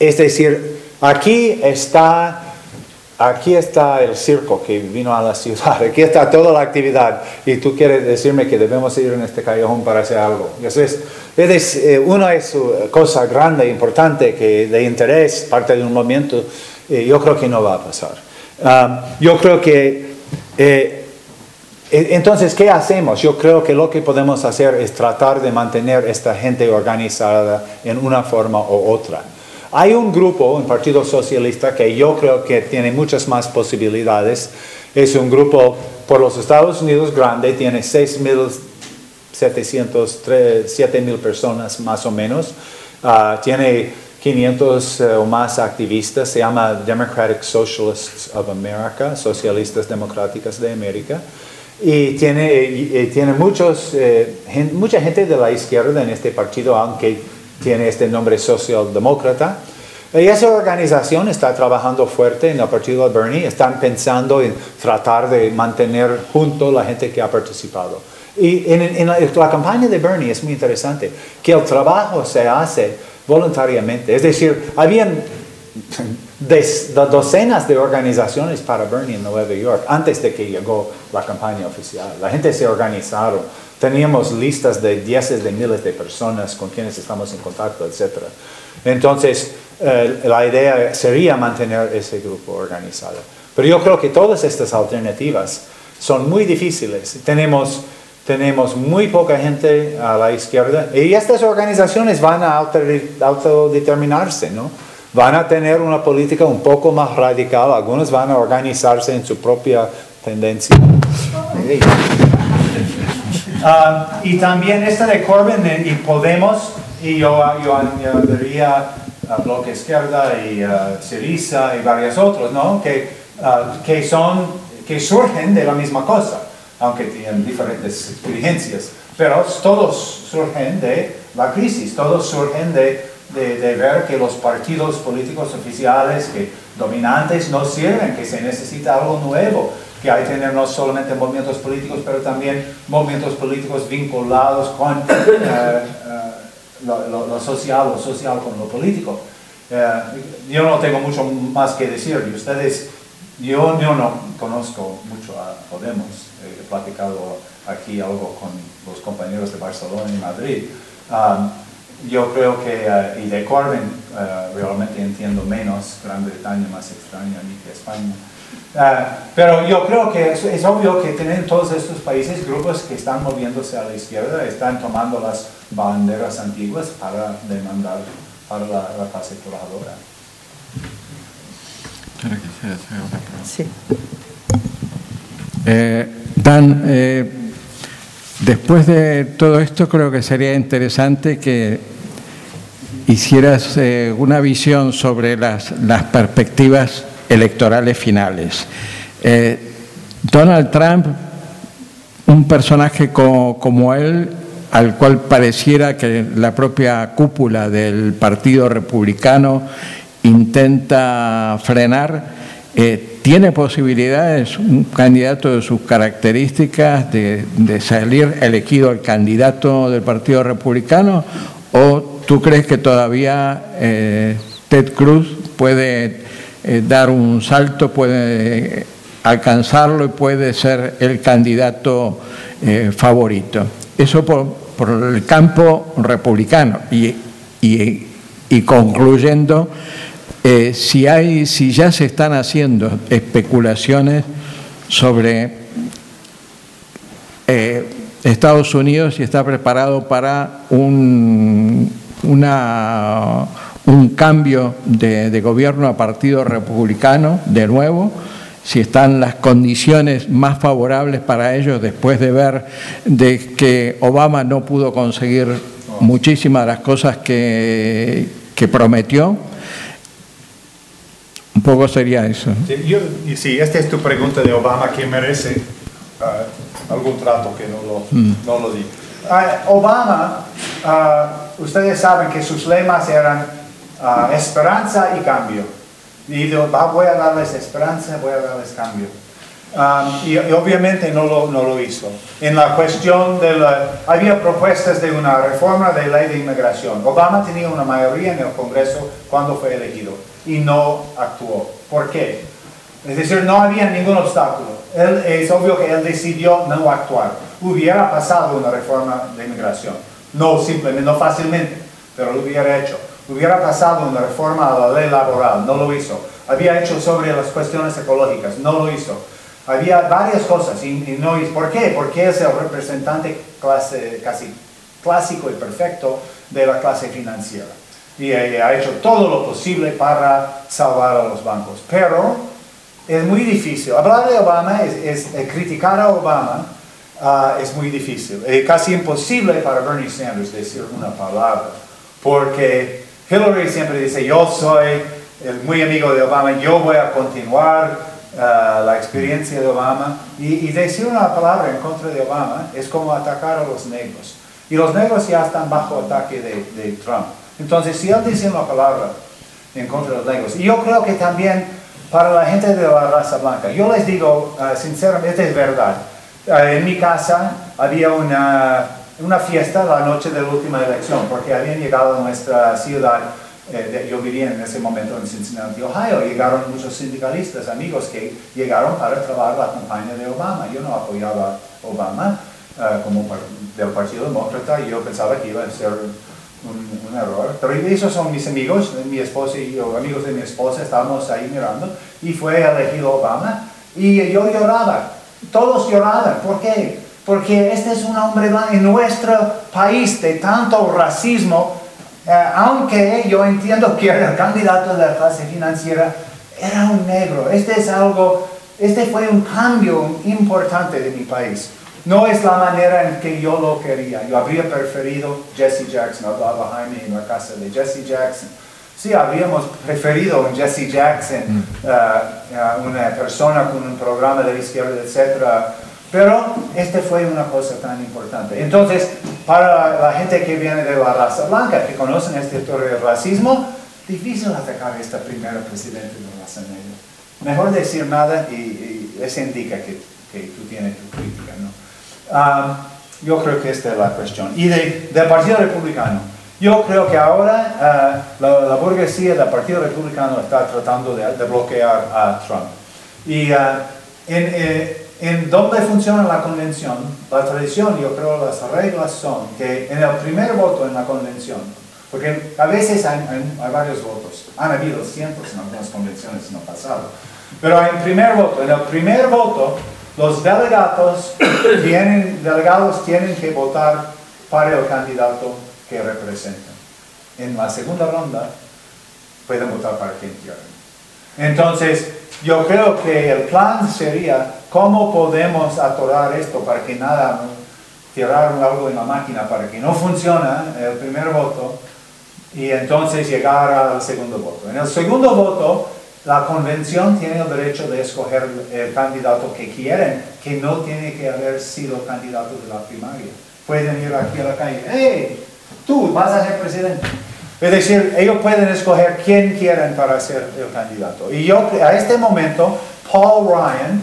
es decir, aquí está, aquí está el circo que vino a la ciudad, aquí está toda la actividad y tú quieres decirme que debemos ir en este callejón para hacer algo. Eso es, eh, una es cosa grande, importante, que de interés, parte de un movimiento, eh, yo creo que no va a pasar. Um, yo creo que, eh, e, entonces, ¿qué hacemos? Yo creo que lo que podemos hacer es tratar de mantener esta gente organizada en una forma u otra. Hay un grupo, un partido socialista, que yo creo que tiene muchas más posibilidades. Es un grupo por los Estados Unidos grande, tiene 6.000 703, mil personas más o menos. Ah, tiene 500 eh, o más activistas, se llama Democratic Socialists of America, Socialistas Democráticas de América. Y tiene, tiene muchos, eh, mucha gente de la izquierda en este partido, aunque tiene este nombre socialdemócrata. Y esa organización está trabajando fuerte en el partido de Bernie, están pensando en tratar de mantener junto la gente que ha participado. Y en, en la, la campaña de Bernie es muy interesante, que el trabajo se hace voluntariamente. Es decir, habían des- do- docenas de organizaciones para Bernie en Nueva York antes de que llegó la campaña oficial. La gente se organizaron, teníamos listas de dieces de miles de personas con quienes estamos en contacto, etc. Entonces, eh, la idea sería mantener ese grupo organizado. Pero yo creo que todas estas alternativas son muy difíciles. Tenemos, tenemos muy poca gente a la izquierda y estas organizaciones van a auto- autodeterminarse, ¿no? Van a tener una política un poco más radical, algunos van a organizarse en su propia tendencia. Ah, y también esta de Corbyn y Podemos, y yo, yo añadiría a Bloque Izquierda y a Syriza y varios otros, ¿no? Que, ah, que, son, que surgen de la misma cosa, aunque tienen diferentes experiencias, pero todos surgen de la crisis, todos surgen de, de, de ver que los partidos políticos oficiales, que dominantes, no sirven, que se necesita algo nuevo, que hay que tener no solamente movimientos políticos, pero también movimientos políticos vinculados con eh, eh, lo, lo- lo social, lo social con lo político. Eh, yo no tengo mucho más que decir, y ustedes, yo, yo no conozco mucho a Podemos, he platicado aquí algo con los compañeros de Barcelona y Madrid. Um, yo creo que, eh, y de Corbyn, eh, realmente entiendo menos, Gran Bretaña más extraña a mí que España. Ah, pero yo creo que es, es obvio que tienen todos estos países grupos que están moviéndose a la izquierda, están tomando las banderas antiguas para demandar para la, la clase trabajadora. Sí. Eh, Dan, eh, después de todo esto creo que sería interesante que hicieras eh, una visión sobre las, perspectivas electorales finales. Eh, Donald Trump, un personaje co- como él, al cual pareciera que la propia cúpula del Partido Republicano intenta frenar, eh, ¿tiene posibilidades un candidato de sus características de, salir elegido el candidato del Partido Republicano? ¿O tú crees que todavía eh, Ted Cruz puede eh, dar un salto, puede alcanzarlo y puede ser el candidato favorito? Eso por, por el campo republicano. Y- y concluyendo, eh, si, hay, si ya se están haciendo especulaciones sobre eh, Estados Unidos y está preparado para un, una- un cambio de, gobierno a partido republicano de nuevo, si están las condiciones más favorables para ellos después de ver de que Obama no pudo conseguir muchísimas de las cosas que prometió. Un poco sería eso. Sí, yo- sí, esta es tu pregunta de Obama que merece ah, algún trato que no lo, no lo di. Ah, Obama, ah, ustedes saben que sus lemas eran esperanza y cambio. Y dijo, "Va, voy a darles esperanza, voy a darles cambio. Um, y, y obviamente no lo, no lo hizo. En la cuestión de la... Había propuestas de una reforma de ley de inmigración. Obama tenía una mayoría en el Congreso cuando fue elegido y no actuó. ¿Por qué? Es decir, no había ningún obstáculo. Él, es obvio que él decidió no actuar. Hubiera pasado una reforma de inmigración. No simplemente, no fácilmente, pero lo hubiera hecho. Hubiera pasado una reforma a la ley laboral, no lo hizo. Había hecho sobre las cuestiones ecológicas, no lo hizo. Había varias cosas y, y no hizo. ¿Por qué? Porque es el representante clase, casi clásico y perfecto de la clase financiera. Y eh, ha hecho todo lo posible para salvar a los bancos. Pero es muy difícil. Hablar de Obama es, es- eh, criticar a Obama ah, es muy difícil. Es casi imposible para Bernie Sanders decir una palabra, porque Hillary siempre dice, yo soy muy amigo de Obama, yo voy a continuar ah, la experiencia de Obama. Y, y decir una palabra en contra de Obama es como atacar a los negros. Y los negros ya están bajo ataque de, de Trump. Entonces, si él dice una palabra en contra de los negros, y yo creo que también para la gente de la raza blanca, yo les digo ah, sinceramente, es verdad. Ah, en mi casa había una, una fiesta la noche de la última elección, porque habían llegado a nuestra ciudad, eh, yo vivía en ese momento en Cincinnati, Ohio, llegaron muchos sindicalistas, amigos que llegaron para trabajar la campaña de Obama. Yo no apoyaba a Obama ah, como par- del Partido Demócrata yo pensaba que iba a ser un, un error. Pero esos son mis amigos, mi esposa y yo, amigos de mi esposa, estábamos ahí mirando y fue elegido Obama y yo lloraba. Todos lloraban. ¿Por qué? Porque este es un hombre en nuestro país de tanto racismo. eh, aunque yo entiendo que el candidato de la clase financiera, era un negro. Este es algo, este fue un cambio importante de mi país. No es la manera en que yo lo quería. Yo habría preferido Jesse Jackson. Hablaba Jaime en la casa de Jesse Jackson. Sí, habríamos preferido un Jesse Jackson, uh, uh, una persona con un programa de la izquierda, etc. Pero este fue una cosa tan importante. Entonces, para la gente que viene de la raza blanca, que conocen esta historia del racismo, difícil atacar a esta primera presidenta de la raza negra. Mejor decir nada y, y eso indica que, que tú tienes tu crítica, Ah, yo creo que esta es la cuestión. Y de- del Partido Republicano. Yo creo que ahora ah, la, la burguesía del Partido Republicano está tratando de, de bloquear a Trump. Y ah, en, eh, en donde funciona la convención, la tradición, yo creo las reglas son que en el primer voto en la convención, porque a veces hay, hay- hay varios votos, han habido cientos en algunas convenciones en el pasado, pero en primer voto, en el primer voto, los delegados tienen, delegados tienen que votar para el candidato que representan. En la segunda ronda pueden votar para quien quieran. Entonces, yo creo que el plan sería cómo podemos atorar esto para que nada, tirar algo en la máquina para que no funcione el primer voto y entonces llegar al segundo voto. En el segundo voto, la convención tiene el derecho de escoger el candidato que quieren, que no tiene que haber sido candidato de la primaria. Pueden ir aquí a la calle, hey, tú vas a ser presidente. Es decir, ellos pueden escoger quién quieren para ser el candidato. Y yo, a este momento, Paul Ryan,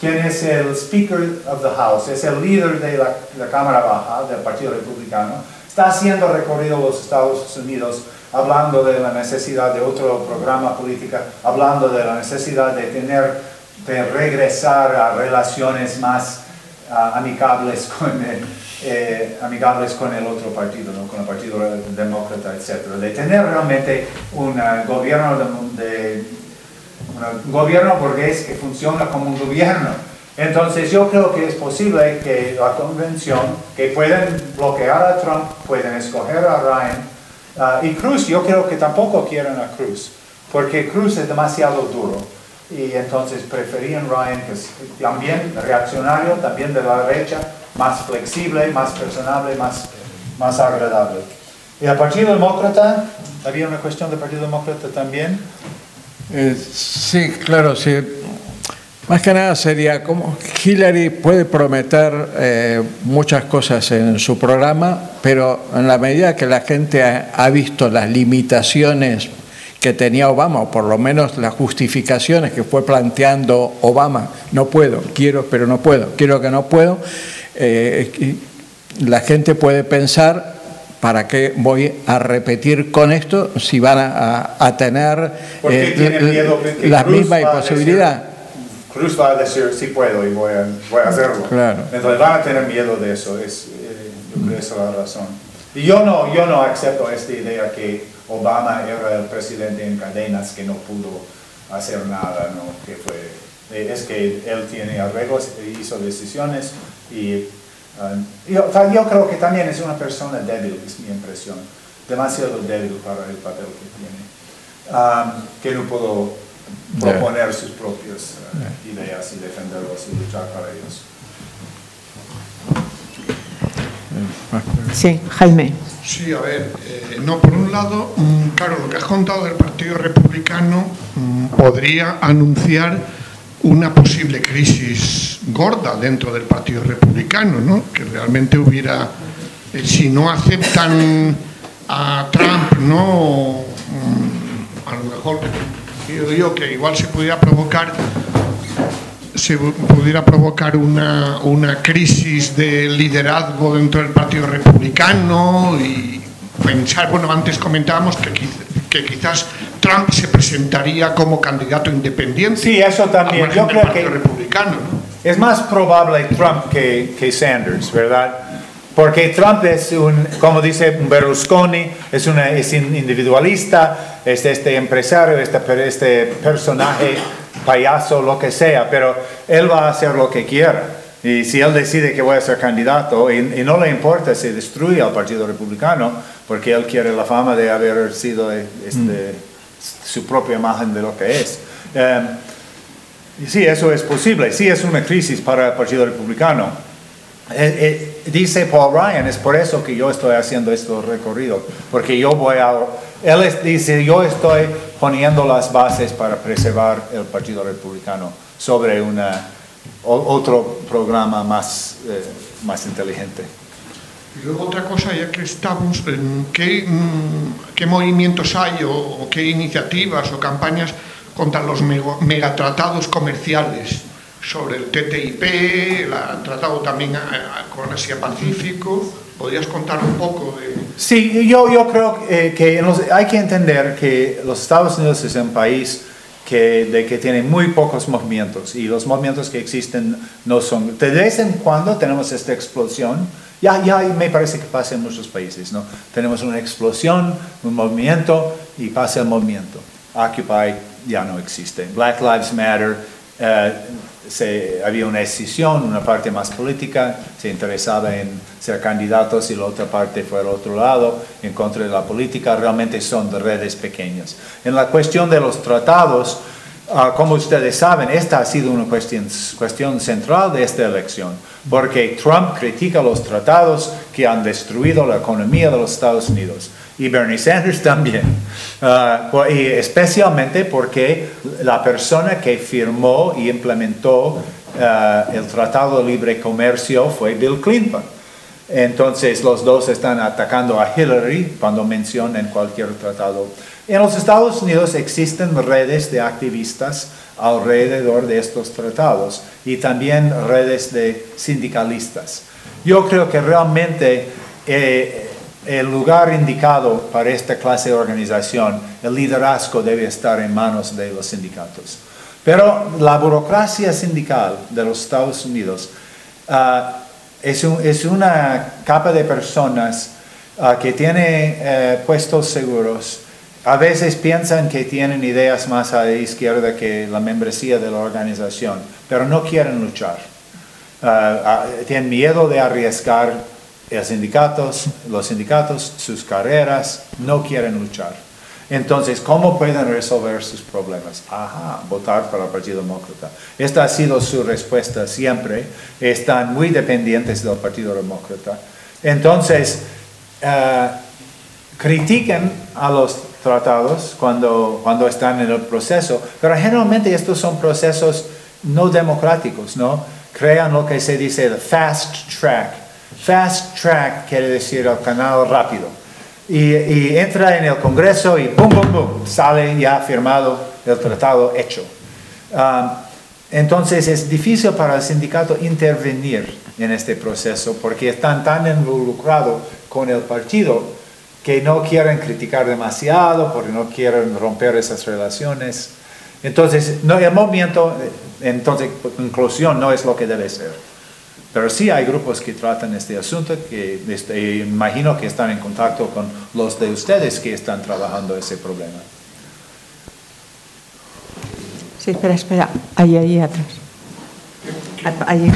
quien es el Speaker of the House, es el líder de la, la Cámara Baja del Partido Republicano, está haciendo recorrido los Estados Unidos hablando de la necesidad de otro programa político, hablando de la necesidad de tener, de regresar a relaciones más ah, amigables con el, eh, amigables con el otro partido, ¿no? con el Partido Demócrata, etc. De tener realmente un ah, gobierno de, un gobierno burgués que funciona como un gobierno. Entonces yo creo que es posible que la convención, que pueden bloquear a Trump, pueden escoger a Ryan, Ah, y Cruz, yo creo que tampoco quieren a Cruz, porque Cruz es demasiado duro. Y entonces preferían Ryan, que es también reaccionario, también de la derecha, más flexible, más personable, más, más agradable. Y el Partido Demócrata, había una cuestión del Partido Demócrata también. Eh, sí, claro, sí. Más que nada sería como Hillary puede prometer eh, muchas cosas en su programa, pero en la medida que la gente ha, ha visto las limitaciones que tenía Obama, o por lo menos las justificaciones que fue planteando Obama, no puedo, quiero, pero no puedo, quiero que no puedo, eh, la gente puede pensar ¿Para qué voy a repetir con esto si van a, tener ¿Por qué eh, la misma imposibilidad? Cruz va a decir, sí puedo y voy a, voy a hacerlo. Claro. Entonces van a tener miedo de eso, es, eh, yo creo que esa es la razón. Y yo no, yo no acepto esta idea que Obama era el presidente en cadenas que no pudo hacer nada, ¿no? Que fue, eh, es que él tiene arreglos, hizo decisiones y ah, yo, yo creo que también es una persona débil, es mi impresión, demasiado débil para el papel que tiene, Ah, que no pudo. Proponer sus propias ah, ideas y defenderlos y luchar para ellos. Sí, Jaime. Sí, a ver, eh, no, por un lado, mm, claro, lo que has contado del Partido Republicano mm, podría anunciar una posible crisis gorda dentro del Partido Republicano, ¿no? Que realmente hubiera, eh, si no aceptan a Trump, ¿no? Mm, a lo mejor, yo digo que igual se pudiera provocar se pudiera provocar una, una crisis de liderazgo dentro del Partido Republicano y pensar, bueno, antes comentábamos que, que quizás Trump se presentaría como candidato independiente. Sí, eso también. Yo creo Partido que- Republicano, ¿no? Es más probable Trump que, que Sanders, ¿verdad? Porque Trump es un, como dice Berlusconi, es, una, es un individualista, es este empresario, este, este personaje payaso, lo que sea, pero él va a hacer lo que quiera. Y si él decide que voy a ser candidato, y, y no le importa si destruye al Partido Republicano, porque él quiere la fama de haber sido eh, este, su propia imagen de lo que es. Em, y Sí, eso es posible. Sí, es una crisis para el Partido Republicano. Eh, eh, dice Paul Ryan, es por eso que yo estoy haciendo este recorrido, porque yo voy a... Él es- dice, yo estoy poniendo las bases para preservar el Partido Republicano sobre una, o- otro programa más, eh, más inteligente. Y luego otra cosa, ya que estamos, en ¿qué, mm, qué movimientos hay o, o qué iniciativas o campañas contra los megatratados comerciales sobre el TTIP, el tratado también con Asia-Pacífico? ¿Podrías contar un poco de...? Sí, yo, yo creo eh, que los- hay que entender que los Estados Unidos es un país que, de que tiene muy pocos movimientos y los movimientos que existen no son... De vez en cuando tenemos esta explosión, ya, ya me parece que pasa en muchos países, ¿no? Tenemos una explosión, un movimiento y pasa el movimiento. Occupy ya no existe. Black Lives Matter, eh, se- había una escisión, una parte más política, se interesaba en ser candidatos y la otra parte fue al otro lado, en contra de la política, realmente son de redes pequeñas. En la cuestión de los tratados, ah, como ustedes saben, esta ha sido una cuestión, cuestión central de esta elección, porque Trump critica los tratados que han destruido la economía de los Estados Unidos y Bernie Sanders también. Por- y especialmente porque la persona que firmó y implementó ah, el Tratado de Libre Comercio fue Bill Clinton. Entonces los dos están atacando a Hillary cuando mencionan cualquier tratado. En los Estados Unidos existen redes de activistas alrededor de estos tratados y también redes de sindicalistas. Yo creo que realmente eh, el lugar indicado para esta clase de organización, el liderazgo debe estar en manos de los sindicatos. Pero la burocracia sindical de los Estados Unidos ah, es, un- es una capa de personas ah, que tiene eh, puestos seguros. A veces piensan que tienen ideas más a la izquierda que la membresía de la organización, pero no quieren luchar. Ah, tienen miedo de arriesgar los sindicatos, los sindicatos, sus carreras, no quieren luchar. Entonces, ¿cómo pueden resolver sus problemas? Ajá, votar para el Partido Demócrata. Esta ha sido su respuesta siempre. Están muy dependientes del Partido Demócrata. Entonces, eh, critican a los tratados cuando, cuando están en el proceso, pero generalmente estos son procesos no democráticos, ¿no? Crean lo que se dice el fast track. Fast track quiere decir el canal rápido. Y, entra en el Congreso y pum, pum, pum, sale ya firmado el tratado hecho. Entonces es difícil para el sindicato intervenir en este proceso porque están tan involucrados con el partido que no quieren criticar demasiado, porque no quieren romper esas relaciones. Entonces, no, el movimiento, eh, entonces, inclusión no es lo que debe ser. Pero sí hay grupos que tratan este asunto, que este, imagino que están en contacto con los de ustedes que están trabajando ese problema. Sí, espera, espera. Ahí, ahí atrás. Ah, Ahí.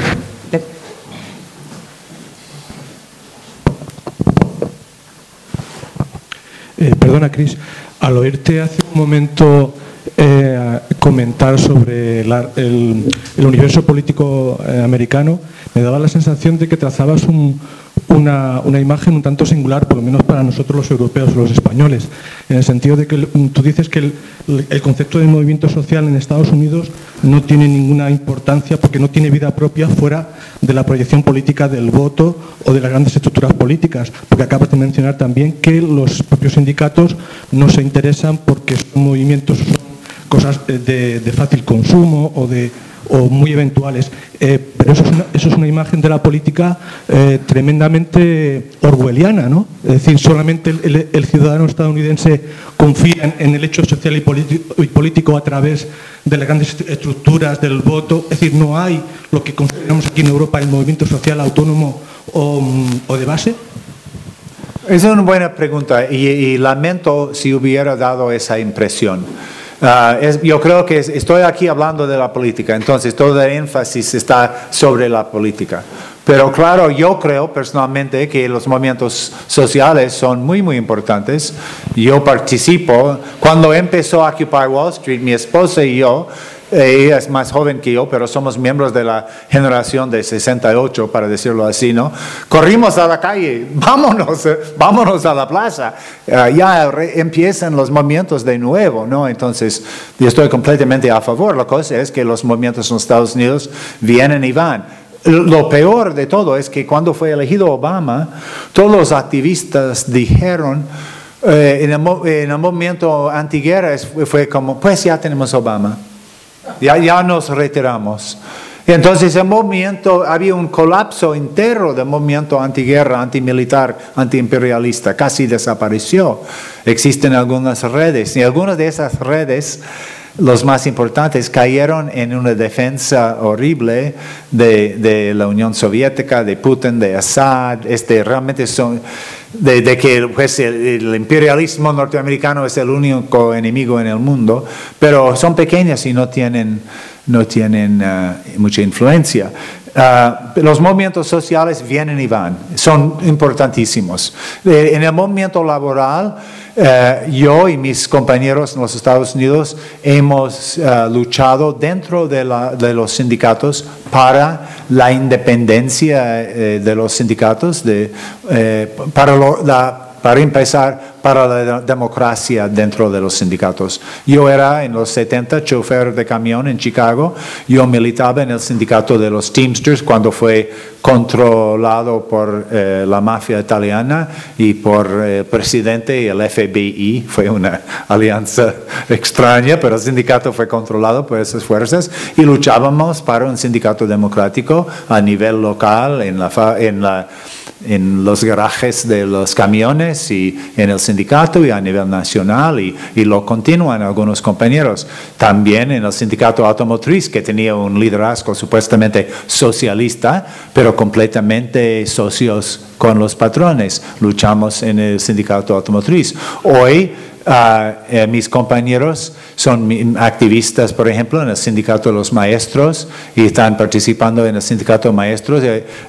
Eh, perdona, Cris, al oírte hace un momento eh, comentar sobre la- el, el universo político eh, americano, me daba la sensación de que trazabas un, una, imagen un tanto singular, por lo menos para nosotros los europeos los españoles, en el sentido de que tú dices que el, el, concepto de movimiento social en Estados Unidos no tiene ninguna importancia porque no tiene vida propia fuera de la proyección política del voto o de las grandes estructuras políticas, porque acabas de mencionar también que los propios sindicatos no se interesan porque son movimientos, cosas de, de fácil consumo o de o muy eventuales. Eh, pero eso es, una, eso es, una, imagen de la política eh, tremendamente orwelliana, ¿no? Es decir, solamente el, ciudadano estadounidense confía en, el hecho social y, y, político a través de las grandes estructuras del voto. Es decir, no hay lo que consideramos aquí en Europa el movimiento social autónomo o, o de base. Esa es una buena pregunta y lamento si hubiera dado esa impresión. Uh, es, yo creo que es, estoy aquí hablando de la política, entonces todo el énfasis está sobre la política. Pero claro, yo creo personalmente que los movimientos sociales son muy, muy importantes. Yo participo. Cuando empezó Occupy Wall Street, mi esposa y yo, ella es más joven que yo, pero somos miembros de la generación de 68, para decirlo así, ¿no? Corrimos a la calle, vámonos, eh, vámonos a la plaza. Uh, ya empiezan los movimientos de nuevo, ¿no? Entonces, yo estoy completamente a favor. La cosa es que los movimientos en Estados Unidos vienen y van. Lo peor de todo es que cuando fue elegido Obama, todos los activistas dijeron, eh, en, el, en, el, movimiento antiguerra fue como, pues ya tenemos Obama. Ya, ya nos retiramos. Entonces el movimiento, había un colapso entero del movimiento antiguerra, antimilitar, antiimperialista, casi desapareció. Existen algunas redes y algunas de esas redes, los más importantes, cayeron en una defensa horrible de, de la Unión Soviética, de Putin, de Assad. Este, realmente son, de, de que pues, el, imperialismo norteamericano es el único enemigo en el mundo, pero son pequeñas y no tienen, no tienen uh, mucha influencia. Uh, los movimientos sociales vienen y van, son importantísimos. Eh, en el movimiento laboral, uh, yo y mis compañeros en los Estados Unidos hemos luchado dentro de, la, de, los sindicatos para la independencia eh, de los sindicatos, eh, para la para empezar, para la democracia dentro de los sindicatos. Yo era en los 70 chofer de camión en Chicago, yo militaba en el sindicato de los Teamsters cuando fue controlado por eh, la mafia italiana y por el presidente y el FBI, fue una alianza extraña, pero el sindicato fue controlado por esas fuerzas y luchábamos para un sindicato democrático a nivel local en la, en la en los garajes de los camiones y en el sindicato y a nivel nacional y, y, lo continúan algunos compañeros. También en el sindicato automotriz que tenía un liderazgo supuestamente socialista, pero completamente socios con los patrones. Luchamos en el sindicato automotriz. Hoy Uh, eh, mis compañeros son activistas, por ejemplo, en el sindicato de los maestros y están participando en el sindicato de maestros.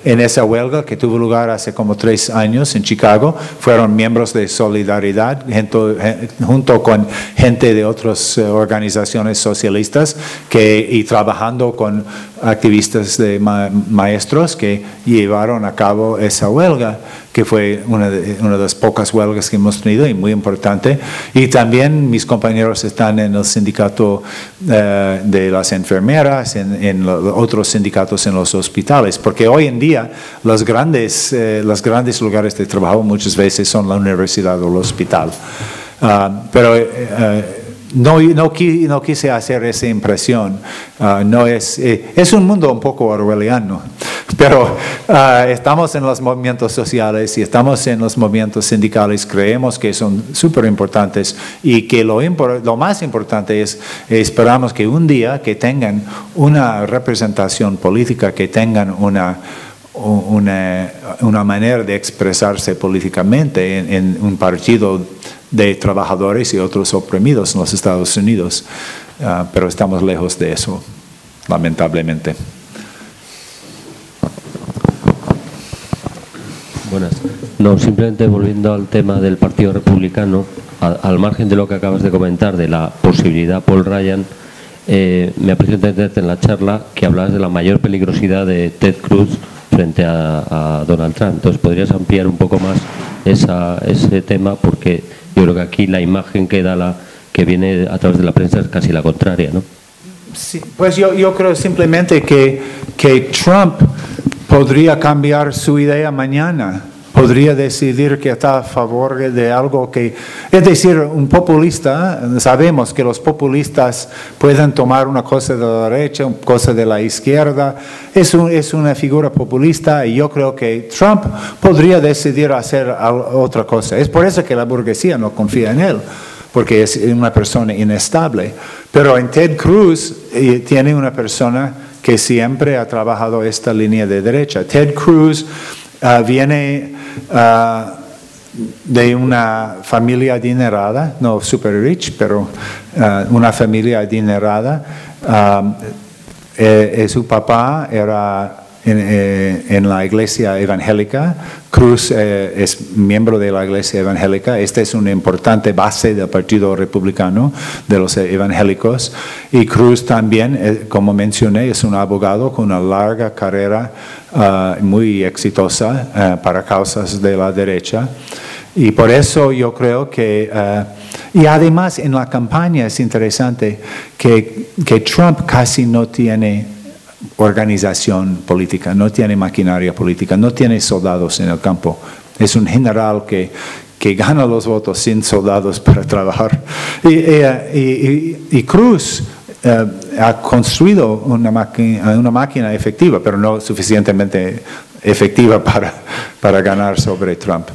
En esa huelga que tuvo lugar hace como tres años en Chicago, fueron miembros de Solidaridad junto, junto con gente de otras organizaciones socialistas que, y trabajando con activistas de ma maestros que llevaron a cabo esa huelga que fue una de, una de, las pocas huelgas que hemos tenido y muy importante. Y también mis compañeros están en el sindicato uh, de las enfermeras, en, en los otros sindicatos en los hospitales, porque hoy en día los grandes, uh, los grandes lugares de trabajo muchas veces son la universidad o el hospital. Uh, pero no, no, no, quise hacer esa impresión. Uh, no es, eh, es un mundo un poco orwelliano, pero uh, estamos en los movimientos sociales y estamos en los movimientos sindicales, creemos que son súper importantes y que lo, lo más importante es, esperamos que un día que tengan una representación política, que tengan una una, manera de expresarse políticamente en, en, un partido de trabajadores y otros oprimidos en los Estados Unidos, uh, pero estamos lejos de eso, lamentablemente. Buenas. No, simplemente volviendo al tema del Partido Republicano, al, margen de lo que acabas de comentar, de la posibilidad Paul Ryan, eh, me ha parecido entenderte en la charla que hablabas de la mayor peligrosidad de Ted Cruz frente a, Donald Trump. Entonces, ¿podrías ampliar un poco más ese tema? Porque yo creo que aquí la imagen que da la que viene a través de la prensa es casi la contraria, ¿no? Sí, pues yo, yo creo simplemente que, que Trump podría cambiar su idea mañana podría decidir que está a favor de algo que, es decir, un populista, sabemos que los populistas pueden tomar una cosa de la derecha, una cosa de la izquierda, es, es una figura populista y yo creo que Trump podría decidir hacer otra cosa. Es por eso que la burguesía no confía en él porque es una persona inestable. Pero en Ted Cruz eh, tiene una persona que siempre ha trabajado esta línea de derecha. Ted Cruz Ah, viene ah, de una familia adinerada, no super rich, pero ah, una familia adinerada. Eh, eh, su papá era eh, en, la iglesia evangélica. Cruz es miembro de la iglesia evangélica. Esta es una importante base del Partido Republicano de los evangélicos. Y Cruz también, como mencioné, es un abogado con una larga carrera Ah, muy exitosa ah, para causas de la derecha. Y por eso yo creo que, ah, y además en la campaña es interesante que, que Trump casi no tiene organización política, no tiene maquinaria política, no tiene soldados en el campo. Es un general que, que gana los votos sin soldados para trabajar. Y, y, y Cruz eh, ha construido una máquina, una máquina efectiva, pero no suficientemente efectiva para, para ganar sobre Trump.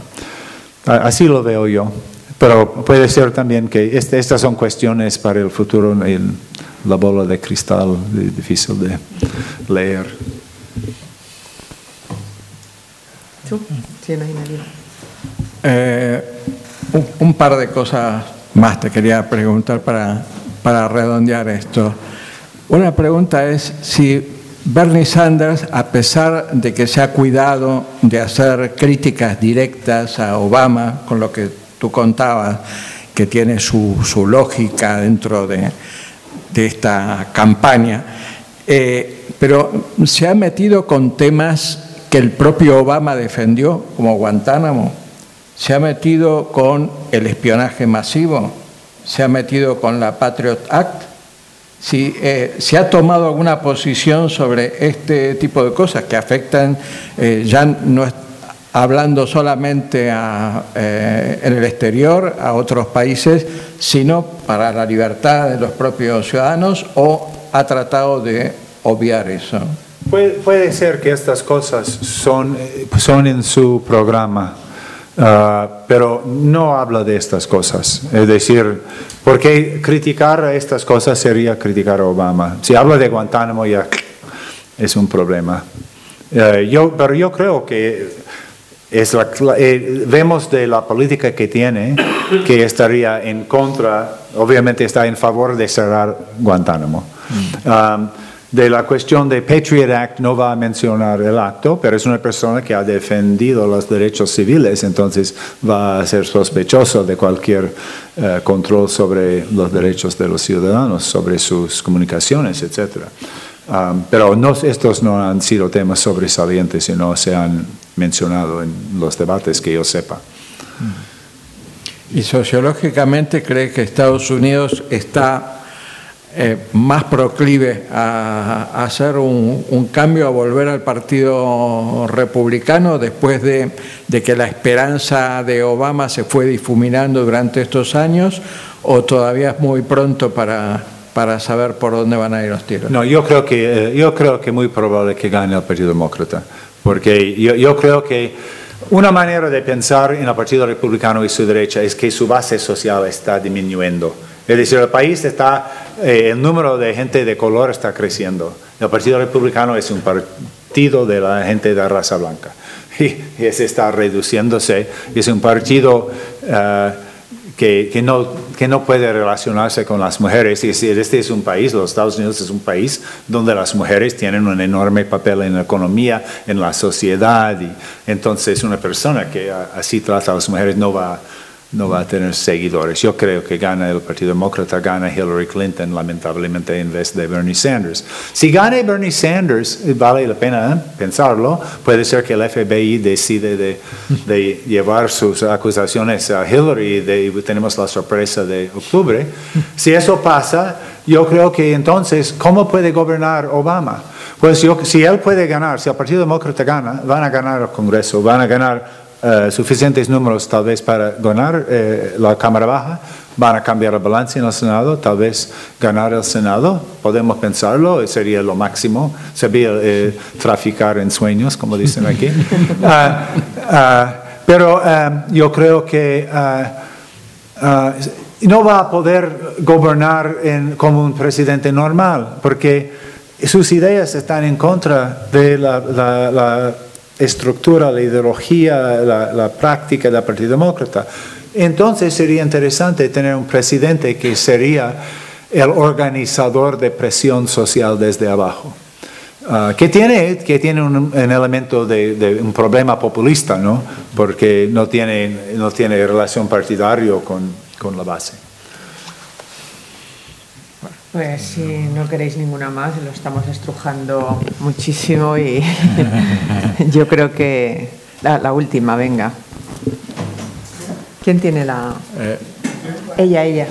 Así lo veo yo. Pero puede ser también que este, estas son cuestiones para el futuro, la bola de cristal, difícil de leer. Eh, un par de cosas más te quería preguntar para para redondear esto. Una pregunta es si Bernie Sanders, a pesar de que se ha cuidado de hacer críticas directas a Obama, con lo que tú contabas, que tiene su, lógica dentro de, esta campaña, eh, pero se ha metido con temas que el propio Obama defendió, como Guantánamo, se ha metido con el espionaje masivo, se ha metido con la Patriot Act, si eh, se ha tomado alguna posición sobre este tipo de cosas que afectan, eh, ya no hablando solamente eh, en el exterior, a otros países, sino para la libertad de los propios ciudadanos, o ha tratado de obviar eso. Puede, ser que estas cosas son, son en su programa Ah, pero no habla de estas cosas. Es decir, porque criticar estas cosas sería criticar a Obama. Si habla de Guantánamo ya es un problema. Eh, yo, pero yo creo que es eh, vemos de la política que tiene que estaría en contra, obviamente está en favor de cerrar Guantánamo. Mm. De la cuestión de Patriot Act no va a mencionar el acto, pero es una persona que ha defendido los derechos civiles, entonces va a ser sospechoso de cualquier eh, control sobre los derechos de los ciudadanos, sobre sus comunicaciones, etc. Um, pero no, estos no han sido temas sobresalientes y no se han mencionado en los debates que yo sepa. ¿Y sociológicamente cree que Estados Unidos está eh, más proclive a, hacer un, cambio, a volver al Partido Republicano después de, que la esperanza de Obama se fue difuminando durante estos años o todavía es muy pronto para, para saber por dónde van a ir los tiros? No, yo creo que, eh, yo creo que muy probable que gane el Partido Demócrata, porque yo, yo creo que una manera de pensar en el Partido Republicano y su derecha es que su base social está disminuyendo es decir, el país está, eh, el número de gente de color está creciendo. El Partido Republicano es un partido de la gente de raza blanca y, ese está reduciéndose. Es un partido eh, que, que, no, que no puede relacionarse con las mujeres. Este es un país, los Estados Unidos es un país donde las mujeres tienen un enorme papel en la economía, en la sociedad. Y entonces una persona que así trata a las mujeres no va no va a tener seguidores. Yo creo que gana el Partido Demócrata, gana Hillary Clinton, lamentablemente, en vez de Bernie Sanders. Si gana Bernie Sanders, vale la pena ¿eh? pensarlo, puede ser que el FBI decide de, llevar sus acusaciones a Hillary y tenemos la sorpresa de octubre. Si eso pasa, yo creo que entonces, ¿cómo puede gobernar Obama? Pues si él puede ganar, si el Partido Demócrata gana, van a ganar el Congreso, van a ganar eh, suficientes números tal vez para ganar eh, la Cámara Baja, van a cambiar el balance en el Senado, tal vez ganar el Senado, podemos pensarlo, sería lo máximo, sería eh, traficar en sueños, como dicen aquí. Ah, ah, pero yo creo que ah, no va a poder gobernar como un presidente normal, porque sus ideas están en contra de la estructura, la ideología, la, práctica del Partido Demócrata. Entonces sería interesante tener un presidente que sería el organizador de presión social desde abajo. Ah, que tiene, que tiene un, elemento de, un problema populista, ¿no? porque no tiene, no tiene relación partidario con, con la base. Pues si no queréis ninguna más, lo estamos estrujando muchísimo y yo creo que la, última, venga. ¿Quién tiene la...? Eh. Ella, ella.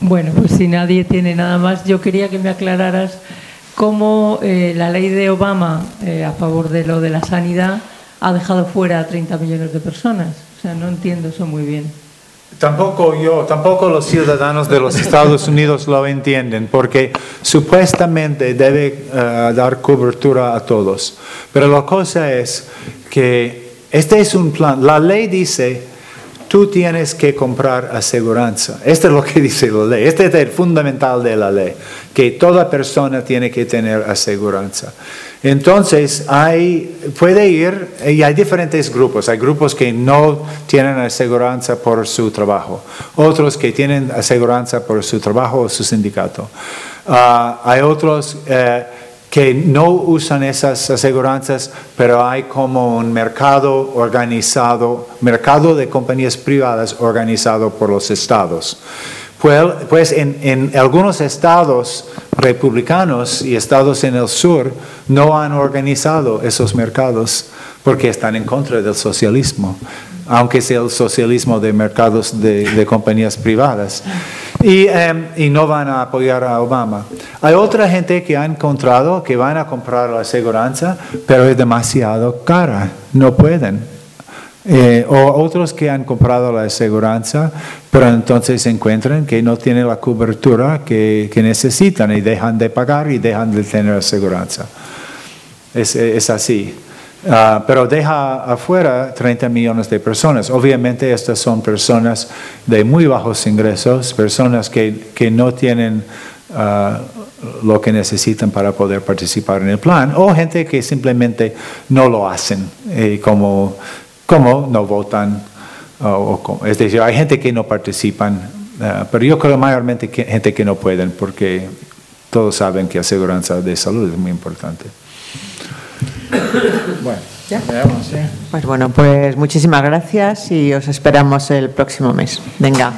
Bueno, pues si nadie tiene nada más, yo quería que me aclararas cómo eh, la ley de Obama eh, a favor de lo de la sanidad ha dejado fuera a 30 millones de personas no entiendo eso muy bien. Tampoco yo, tampoco los ciudadanos de los Estados Unidos lo entienden, porque supuestamente debe eh, dar cobertura a todos. Pero la cosa es que este es un plan. La ley dice, tú tienes que comprar aseguranza. Esto es lo que dice la ley. Este es el fundamental de la ley, que toda persona tiene que tener aseguranza. Entonces, hay, puede ir, y hay diferentes grupos. Hay grupos que no tienen aseguranza por su trabajo, otros que tienen aseguranza por su trabajo o su sindicato. Ah, hay otros eh, que no usan esas aseguranzas, pero hay como un mercado organizado, mercado de compañías privadas organizado por los estados. Pues, en, algunos estados republicanos y estados en el sur no han organizado esos mercados porque están en contra del socialismo, aunque sea el socialismo de mercados de, compañías privadas. Y, em, y, no van a apoyar a Obama. Hay otra gente que ha encontrado que van a comprar la aseguranza, pero es demasiado cara, no pueden. Eh, o otros que han comprado la aseguranza, pero entonces encuentran que no tienen la cobertura que, necesitan y dejan de pagar y dejan de tener aseguranza. Es, es así. Ah, pero deja afuera 30 millones de personas. Obviamente estas son personas de muy bajos ingresos, personas que, que no tienen ah, lo que necesitan para poder participar en el plan, o gente que simplemente no lo hacen, eh, como ¿Cómo no votan? es decir, hay gente que no participan, eh, pero yo creo mayormente que gente que no pueden porque todos saben que aseguranza de salud es muy importante. Bueno, ¿Ya? Pues bueno, pues muchísimas gracias y os esperamos el próximo mes. Venga.